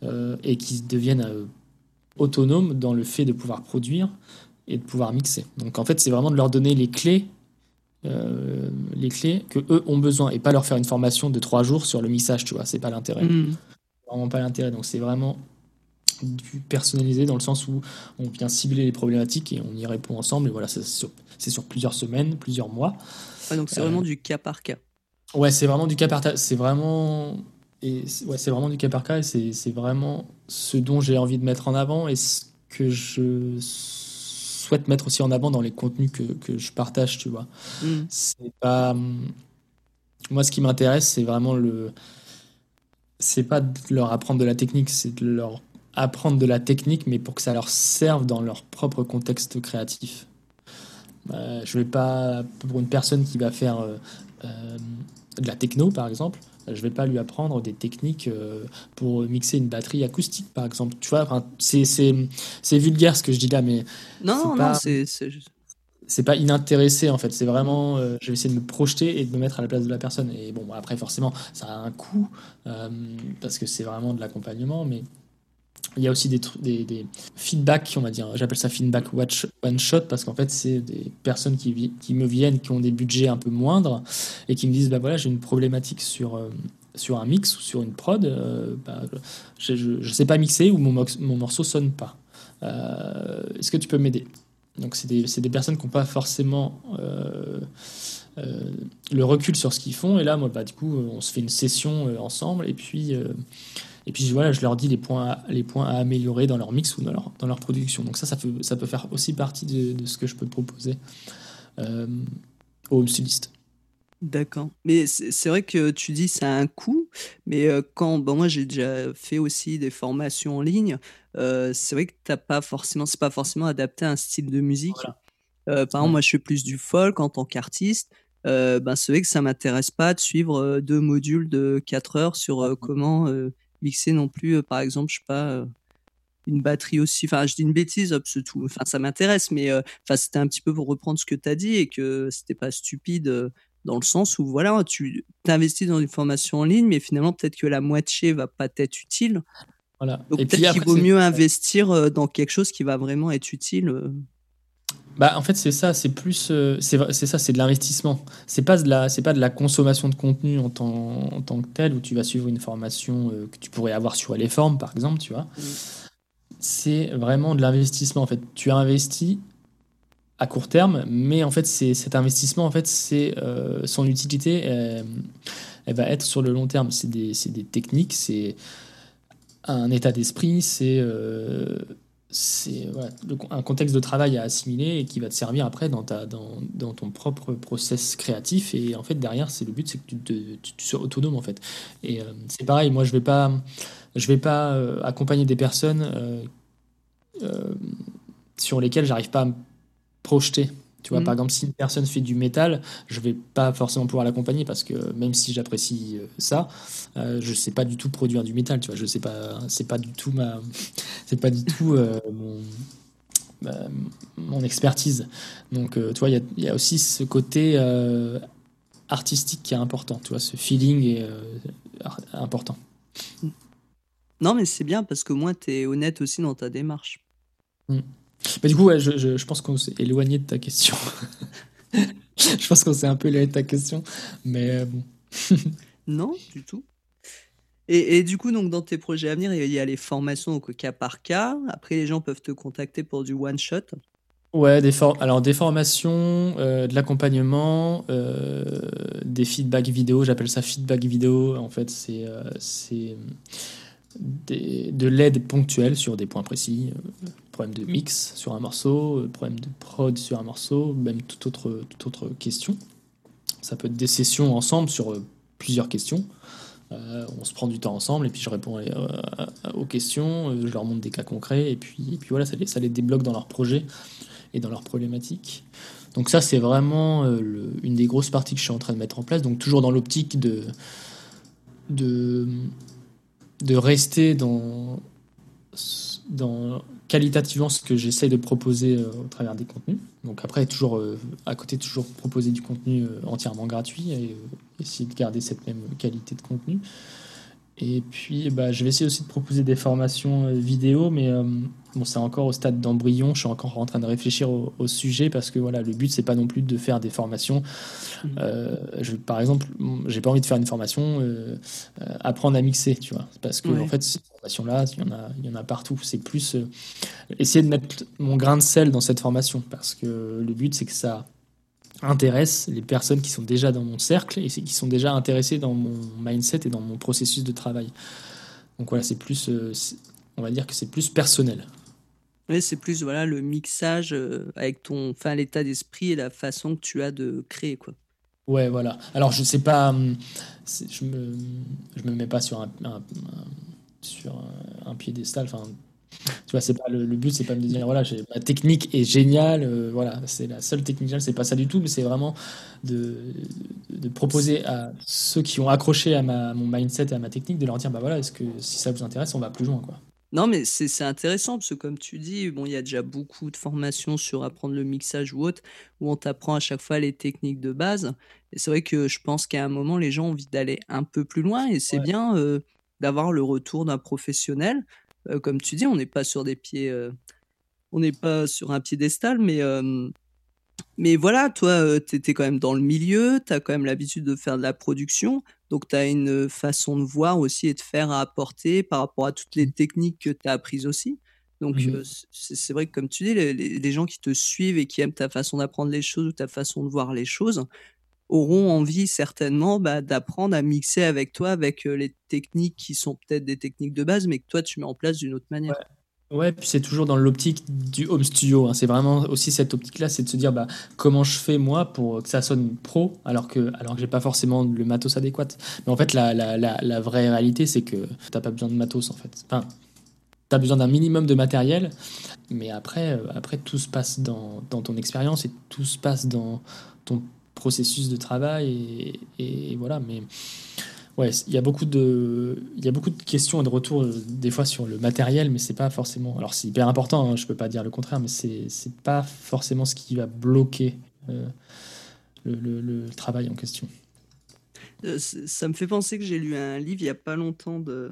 Euh, et qui deviennent euh, autonomes dans le fait de pouvoir produire et de pouvoir mixer. Donc en fait, c'est vraiment de leur donner les clés, euh, les clés que eux ont besoin et pas leur faire une formation de trois jours sur le mixage, tu vois. C'est pas l'intérêt. Mm. Vraiment pas l'intérêt. Donc c'est vraiment du personnalisé dans le sens où on vient cibler les problématiques et on y répond ensemble. Et voilà, c'est sur, sur, plusieurs semaines, plusieurs mois. donc c'est vraiment du cas par cas. Ouais, c'est vraiment du cas par cas. C'est vraiment et ouais, c'est vraiment du cas par cas et c'est vraiment ce dont j'ai envie de mettre en avant et ce que je souhaite mettre aussi en avant dans les contenus que, que je partage, tu vois. Mm. C'est pas. Moi, ce qui m'intéresse, c'est vraiment le. C'est pas de leur apprendre de la technique, c'est de leur apprendre de la technique, mais pour que ça leur serve dans leur propre contexte créatif. Euh, je vais pas. Pour une personne qui va faire euh, euh, de la techno, par exemple, je vais pas lui apprendre des techniques euh, pour mixer une batterie acoustique, par exemple. Tu vois, c'est vulgaire ce que je dis là, mais. Non, non, c'est. C'est pas inintéressé en fait, c'est vraiment. Euh, je vais essayer de me projeter et de me mettre à la place de la personne. Et bon, après, forcément, ça a un coût euh, parce que c'est vraiment de l'accompagnement, mais il y a aussi des, des, des feedbacks, on va dire. J'appelle ça feedback watch one shot parce qu'en fait, c'est des personnes qui, me viennent, qui ont des budgets un peu moindres et qui me disent bah voilà, j'ai une problématique sur, euh, sur un mix ou sur une prod. Euh, bah, je ne sais pas mixer ou mon, mon morceau sonne pas. Euh, est-ce que tu peux m'aider? Donc, c'est des, des, personnes qui n'ont pas forcément. le recul sur ce qu'ils font et là moi bah, du coup on se fait une session ensemble et puis et puis voilà, je leur dis les points, à, les points à améliorer dans leur mix ou dans leur, dans leur production. Donc ça, ça peut, ça peut faire aussi partie de, ce que je peux proposer euh, au home D'accord. Mais c'est vrai que tu dis ça a un coût, mais euh, quand bon, moi j'ai déjà fait aussi des formations en ligne, euh, c'est vrai que t'as pas forcément, c'est pas forcément adapté à un style de musique. par exemple, moi je fais plus du folk en tant qu'artiste. ben c'est vrai que ça m'intéresse pas de suivre deux modules de 4 heures sur comment mixer non plus, euh, par exemple, je sais pas, euh, une batterie aussi. Enfin, je dis une bêtise, tout. Enfin, ça m'intéresse, mais euh, enfin, c'était un petit peu pour reprendre ce que tu as dit et que c'était pas stupide dans le sens où voilà, tu t'investis dans une formation en ligne, mais finalement peut-être que la moitié va pas être utile. Voilà. Donc peut-être qu'il vaut mieux investir dans quelque chose qui va vraiment être utile. Bah, en fait, c'est ça, c'est plus, c'est ça, c'est de l'investissement. C'est pas de la, c'est pas de la consommation de contenu en tant, en tant que tel où tu vas suivre une formation que tu pourrais avoir sur les formes, par exemple, tu vois. C'est vraiment de l'investissement. En fait, tu as investi à court terme, mais en fait, cet investissement, en fait, c'est euh, son utilité, elle, va être sur le long terme. C'est des, des, techniques, c'est un état d'esprit, c'est euh, c'est un contexte de travail à assimiler et qui va te servir après dans, ta, dans, dans ton propre process créatif. Et en fait, derrière, c'est le but, c'est que tu, te, tu, sois autonome, en fait. Et euh, c'est pareil, moi, je vais pas, je vais pas accompagner des personnes sur lesquelles j'arrive pas à projeter. Tu vois, mm. par exemple, si une personne fait du métal, je vais pas forcément pouvoir l'accompagner parce que même si j'apprécie euh, ça, euh, je sais pas du tout produire du métal. Tu vois, je sais pas, c'est pas du tout ma, (laughs) c'est pas du tout euh, mon, mon expertise. Donc, tu vois, il y, y, a aussi ce côté artistique qui est important. Tu vois, ce feeling est important. Non, mais c'est bien parce que moi, tu es honnête aussi dans ta démarche. Mm. Bah, du coup, je, je, pense qu'on s'est éloigné de ta question. (laughs) je pense qu'on s'est un peu éloigné de ta question, mais euh, bon. (laughs) non, du tout. Et, et, du coup, donc, dans tes projets à venir, il y a les formations au cas par cas. Après, les gens peuvent te contacter pour du one-shot. Ouais, des alors des formations, euh, de l'accompagnement, euh, des feedback vidéo, j'appelle ça feedback vidéo. En fait, c'est c'est de l'aide ponctuelle sur des points précis, euh, problème de mix sur un morceau, euh, problème de prod sur un morceau, même toute autre, toute autre question. Ça peut être des sessions ensemble sur euh, plusieurs questions. on se prend du temps ensemble et puis je réponds aux questions, je leur montre des cas concrets et puis, et puis voilà, ça les, ça les débloque dans leur projet et dans leurs problématiques. Donc ça, c'est vraiment une des grosses parties que je suis en train de mettre en place. Donc toujours dans l'optique de, de de rester dans, dans qualitativement ce que j'essaye de proposer euh, au travers des contenus. Donc après, toujours euh, à côté, toujours proposer du contenu euh, entièrement gratuit et essayer de garder cette même qualité de contenu. Et puis, bah, je vais essayer aussi de proposer des formations vidéo, mais bon, c'est encore au stade d'embryon. Je suis encore en train de réfléchir au, sujet parce que voilà, le but c'est pas non plus de faire des formations. Mmh. je, par exemple, j'ai pas envie de faire une formation apprendre à mixer, tu vois, parce que en fait, formation-là, il y, en a, il y en a partout. C'est plus euh, essayer de mettre mon grain de sel dans cette formation, parce que le but, c'est que ça intéresse les personnes qui sont déjà dans mon cercle et qui sont déjà intéressées dans mon mindset et dans mon processus de travail. Donc voilà, c'est plus, euh, on va dire que c'est plus personnel. Oui, c'est plus voilà le mixage euh, avec ton, enfin l'état d'esprit et la façon que tu as de créer quoi. Ouais, voilà. Alors je sais pas, hum, je me, je me mets pas sur un sur un, piédestal. Enfin, tu vois, c'est pas le, but, c'est pas de me dire voilà, ma technique est géniale, euh, voilà, c'est la seule technique géniale, c'est pas ça du tout, mais c'est vraiment de, de, proposer à ceux qui ont accroché à ma, mon mindset et à ma technique de leur dire bah voilà, est-ce que si ça vous intéresse, on va plus loin quoi. Non, mais c'est intéressant parce que, comme tu dis, bon, il y a déjà beaucoup de formations sur apprendre le mixage ou autre, où on t'apprend à chaque fois les techniques de base. Et c'est vrai que je pense qu'à un moment, les gens ont envie d'aller un peu plus loin et c'est bien. Euh, d'avoir le retour d'un professionnel. Euh, comme tu dis, on n'est pas sur des pieds, euh, on n'est pas sur un piédestal, mais mais voilà, toi, euh, tu étais quand même dans le milieu, tu as quand même l'habitude de faire de la production, donc tu as une façon de voir aussi et de faire à apporter par rapport à toutes les mmh. techniques que tu as apprises aussi. Donc mmh c'est vrai que comme tu dis, les, les, gens qui te suivent et qui aiment ta façon d'apprendre les choses ou ta façon de voir les choses, auront envie certainement bah, d'apprendre à mixer avec toi, avec euh, les techniques qui sont peut-être des techniques de base, mais que toi tu mets en place d'une autre manière. Ouais. Puis c'est toujours dans l'optique du home studio. Hein. C'est vraiment aussi cette optique-là, c'est de se dire bah, comment je fais moi pour que ça sonne pro, alors que, alors que j'ai pas forcément le matos adéquat. Mais en fait, la, la, la, vraie réalité, c'est que t'as pas besoin de matos en fait. Enfin, tu as besoin d'un minimum de matériel, mais après, euh, après tout se passe dans, dans ton expérience et tout se passe dans ton processus de travail et, voilà mais ouais il y a beaucoup de il y a beaucoup de questions et de retours euh, des fois sur le matériel mais c'est pas forcément alors c'est hyper important hein, je peux pas dire le contraire mais c'est c'est pas forcément ce qui va bloquer euh, le, le, travail en question. Euh, ça me fait penser que j'ai lu un livre il y a pas longtemps de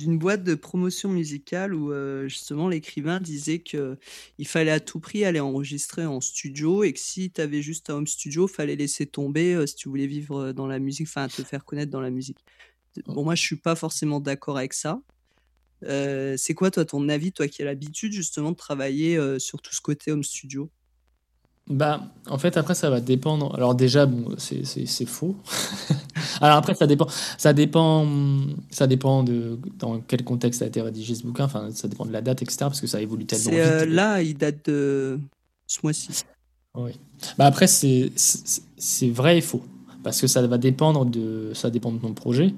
d'une boîte de promotion musicale où justement l'écrivain disait que il fallait à tout prix aller enregistrer en studio et que si tu avais juste un home studio, fallait laisser tomber si tu voulais vivre dans la musique, enfin te faire connaître dans la musique. Bon, moi je suis pas forcément d'accord avec ça. c'est quoi toi ton avis, toi qui as l'habitude justement de travailler sur tout ce côté home studio? Bah, en fait, après, ça va dépendre. Alors, déjà, bon, c'est faux. (laughs) Alors, après, ça dépend, ça dépend, ça dépend de dans quel contexte a été rédigé ce bouquin. Enfin, ça dépend de la date, etc. Parce que ça évolue tellement vite. Euh, là, il date de ce mois-ci. Oui. Bah, après, c'est vrai et faux. Parce que ça va dépendre de, ça dépend de ton projet.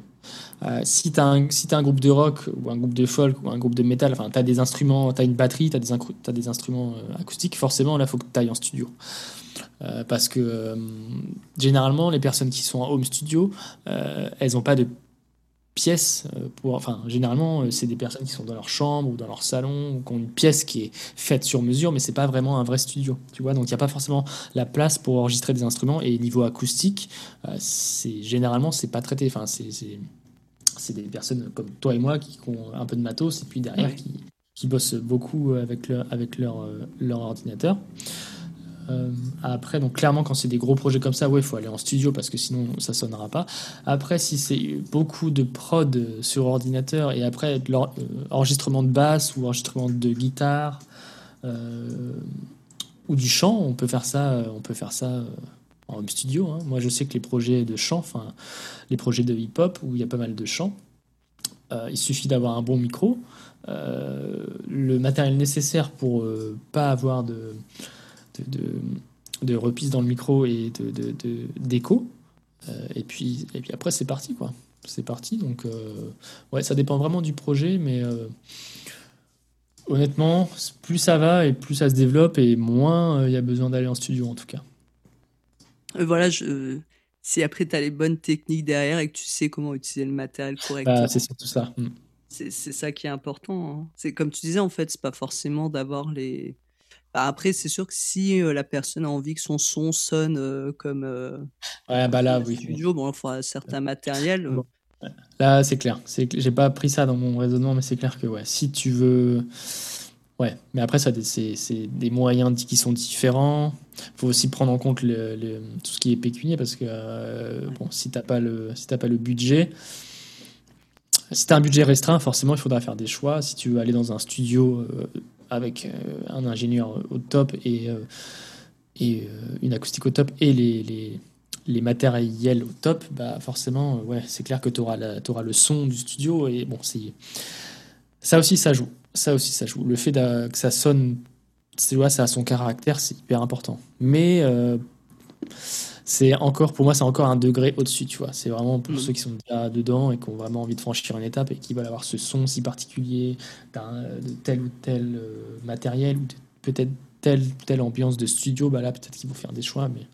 Euh, si tu as, un groupe de rock ou un groupe de folk ou un groupe de métal, enfin, tu as des instruments, tu une batterie, tu as, as, des instruments euh, acoustiques, forcément, là, il faut que tu ailles en studio. Euh, parce que généralement, les personnes qui sont en home studio, elles n'ont pas de pièces pour. Enfin, généralement, c'est des personnes qui sont dans leur chambre ou dans leur salon ou qui ont une pièce qui est faite sur mesure, mais c'est pas vraiment un vrai studio. Tu vois, donc il n'y a pas forcément la place pour enregistrer des instruments. Et niveau acoustique, c'est généralement, c'est pas traité. Enfin, c'est c'est des personnes comme toi et moi qui ont un peu de matos et puis derrière qui, qui, bossent beaucoup avec leur, avec leur, euh, leur ordinateur. Euh, après, donc clairement, quand c'est des gros projets comme ça, ouais, il faut aller en studio parce que sinon ça sonnera pas. Après, si c'est beaucoup de prod sur ordinateur et après de l'enregistrement de basse ou enregistrement de guitare euh, ou du chant, on peut faire ça. On peut faire ça en home studio. Hein. Moi, je sais que les projets de chant, enfin, les projets de hip-hop où il y a pas mal de chants, euh, il suffit d'avoir un bon micro, euh, le matériel nécessaire pour euh, pas avoir de, de, de, reprise dans le micro et de, d'écho. et, puis, et puis après, c'est parti, quoi. C'est parti. Donc, ouais, ça dépend vraiment du projet, mais honnêtement, plus ça va et plus ça se développe et moins il y a besoin d'aller en studio, en tout cas. Euh, voilà, je, si après tu as les bonnes techniques derrière et que tu sais comment utiliser le matériel correctement. Bah, c'est surtout ça. Mm. C'est ça qui est important. Hein. C'est comme tu disais, en fait, c'est pas forcément d'avoir les. Bah, après, c'est sûr que si la personne a envie que son son sonne comme. ouais, bah là, oui. Studio, bon, il faudra certains matériels. Là, c'est clair. J'ai pas pris ça dans mon raisonnement, mais c'est clair que ouais, si tu veux Ouais, mais après, ça, c'est des moyens qui sont différents. Il faut aussi prendre en compte le, tout ce qui est pécunier parce que euh, bon, si tu n'as pas, le, si pas le budget, si tu as un budget restreint, forcément, il faudra faire des choix. Si tu veux aller dans un studio euh, avec euh, un ingénieur au top et, et une acoustique au top et les, les, les matériels au top, bah forcément, ouais, c'est clair que tu auras, le son du studio et bon, ça aussi, ça joue ça aussi, ça joue. Le fait que ça sonne, vois, ça a son caractère, c'est hyper important. Mais euh, c'est encore, pour moi, c'est encore un degré au-dessus, tu vois. C'est vraiment pour mm. ceux qui sont déjà dedans et qui ont vraiment envie de franchir une étape et qui veulent avoir ce son si particulier de tel ou tel euh, matériel ou peut-être telle telle ambiance de studio. Bah là, peut-être qu'ils vont faire des choix, mais.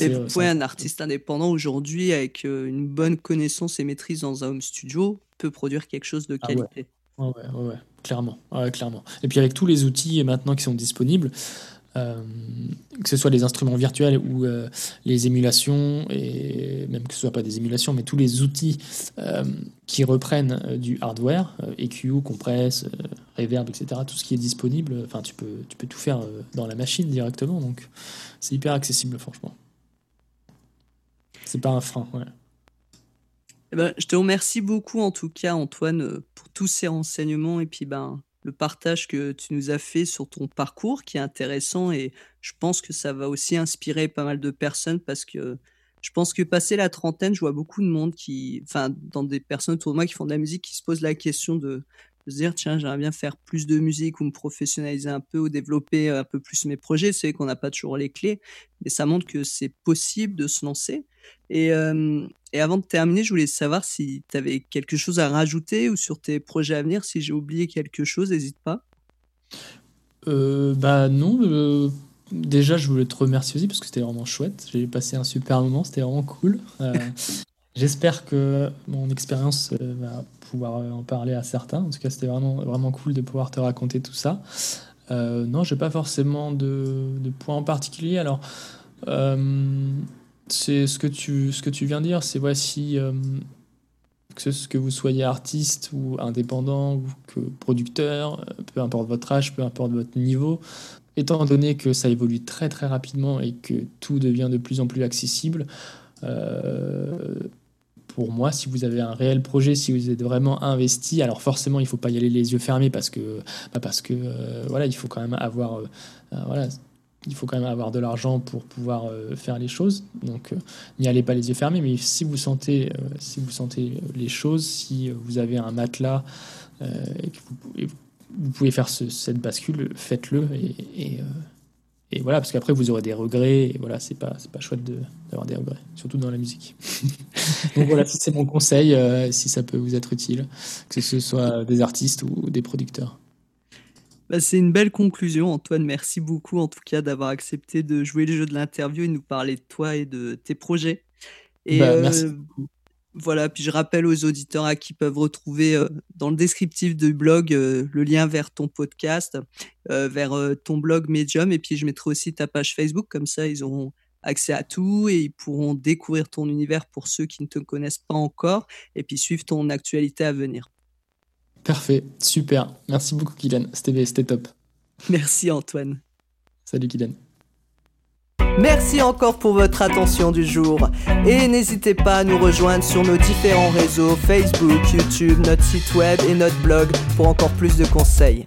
Mais vous un artiste indépendant aujourd'hui avec euh, une bonne connaissance et maîtrise dans un home studio peut produire quelque chose de ah qualité. Ouais, ouais, clairement, clairement. Et puis avec tous les outils maintenant qui sont disponibles, euh, que ce soit les instruments virtuels ou euh, les émulations, et même que ce soit pas des émulations, mais tous les outils euh, qui reprennent du hardware, EQ, compresse, reverb, etc., tout ce qui est disponible, enfin tu peux, tu peux tout faire dans la machine directement, donc c'est hyper accessible, franchement. C'est pas un frein, ouais. Eh ben, je te remercie beaucoup en tout cas Antoine pour tous ces renseignements et puis ben le partage que tu nous as fait sur ton parcours qui est intéressant et je pense que ça va aussi inspirer pas mal de personnes parce que je pense que passé la trentaine, je vois beaucoup de monde qui, enfin, dans des personnes autour de moi qui font de la musique, qui se posent la question de se dire tiens j'aimerais bien faire plus de musique ou me professionnaliser un peu ou développer un peu plus mes projets. C'est qu'on n'a pas toujours les clés mais ça montre que c'est possible de se lancer. Et, et avant de terminer je voulais savoir si tu avais quelque chose à rajouter ou sur tes projets à venir si j'ai oublié quelque chose n'hésite pas euh, bah non euh, déjà je voulais te remercier aussi parce que c'était vraiment chouette j'ai passé un super moment c'était vraiment cool euh, (laughs) J'espère que mon expérience va pouvoir euh, en parler à certains. En tout cas, c'était vraiment, vraiment cool de pouvoir te raconter tout ça. Euh, non, j'ai pas forcément de, de points en particulier. Alors, euh, c'est ce que tu ce que tu viens de dire. C'est voici euh, que, ce, que vous soyez artiste ou indépendant ou que producteur, peu importe votre âge, peu importe votre niveau, étant donné que ça évolue très très rapidement et que tout devient de plus en plus accessible, euh, pour moi, si vous avez un réel projet, si vous êtes vraiment investi, alors forcément, il ne faut pas y aller les yeux fermés parce que, parce que euh, voilà, il faut quand même avoir, euh, voilà, il faut quand même avoir de l'argent pour pouvoir faire les choses. Donc, n'y allez pas les yeux fermés. Mais si vous sentez, si vous sentez les choses, si vous avez un matelas et que vous, pouvez faire cette bascule, faites-le et, euh, voilà, parce qu'après vous aurez des regrets et voilà, c'est pas c'est pas chouette d'avoir des regrets, surtout dans la musique. (laughs) Donc voilà, c'est mon conseil, euh, si ça peut vous être utile, que ce soit des artistes ou des producteurs. Bah, c'est une belle conclusion, Antoine. Merci beaucoup en tout cas d'avoir accepté de jouer le jeu de l'interview et nous parler de toi et de tes projets. Et bah, merci. Euh, voilà, puis je rappelle aux auditeurs à qui peuvent retrouver euh, dans le descriptif du blog euh, le lien vers ton podcast, vers ton blog Medium, et puis je mettrai aussi ta page Facebook, comme ça ils auront accès à tout et ils pourront découvrir ton univers pour ceux qui ne te connaissent pas encore, et puis suivre ton actualité à venir. Parfait, super. Merci beaucoup Kylian, c'était top. Merci Antoine. Salut Kylian. Merci encore pour votre attention du jour et n'hésitez pas à nous rejoindre sur nos différents réseaux Facebook, YouTube, notre site web et notre blog pour encore plus de conseils.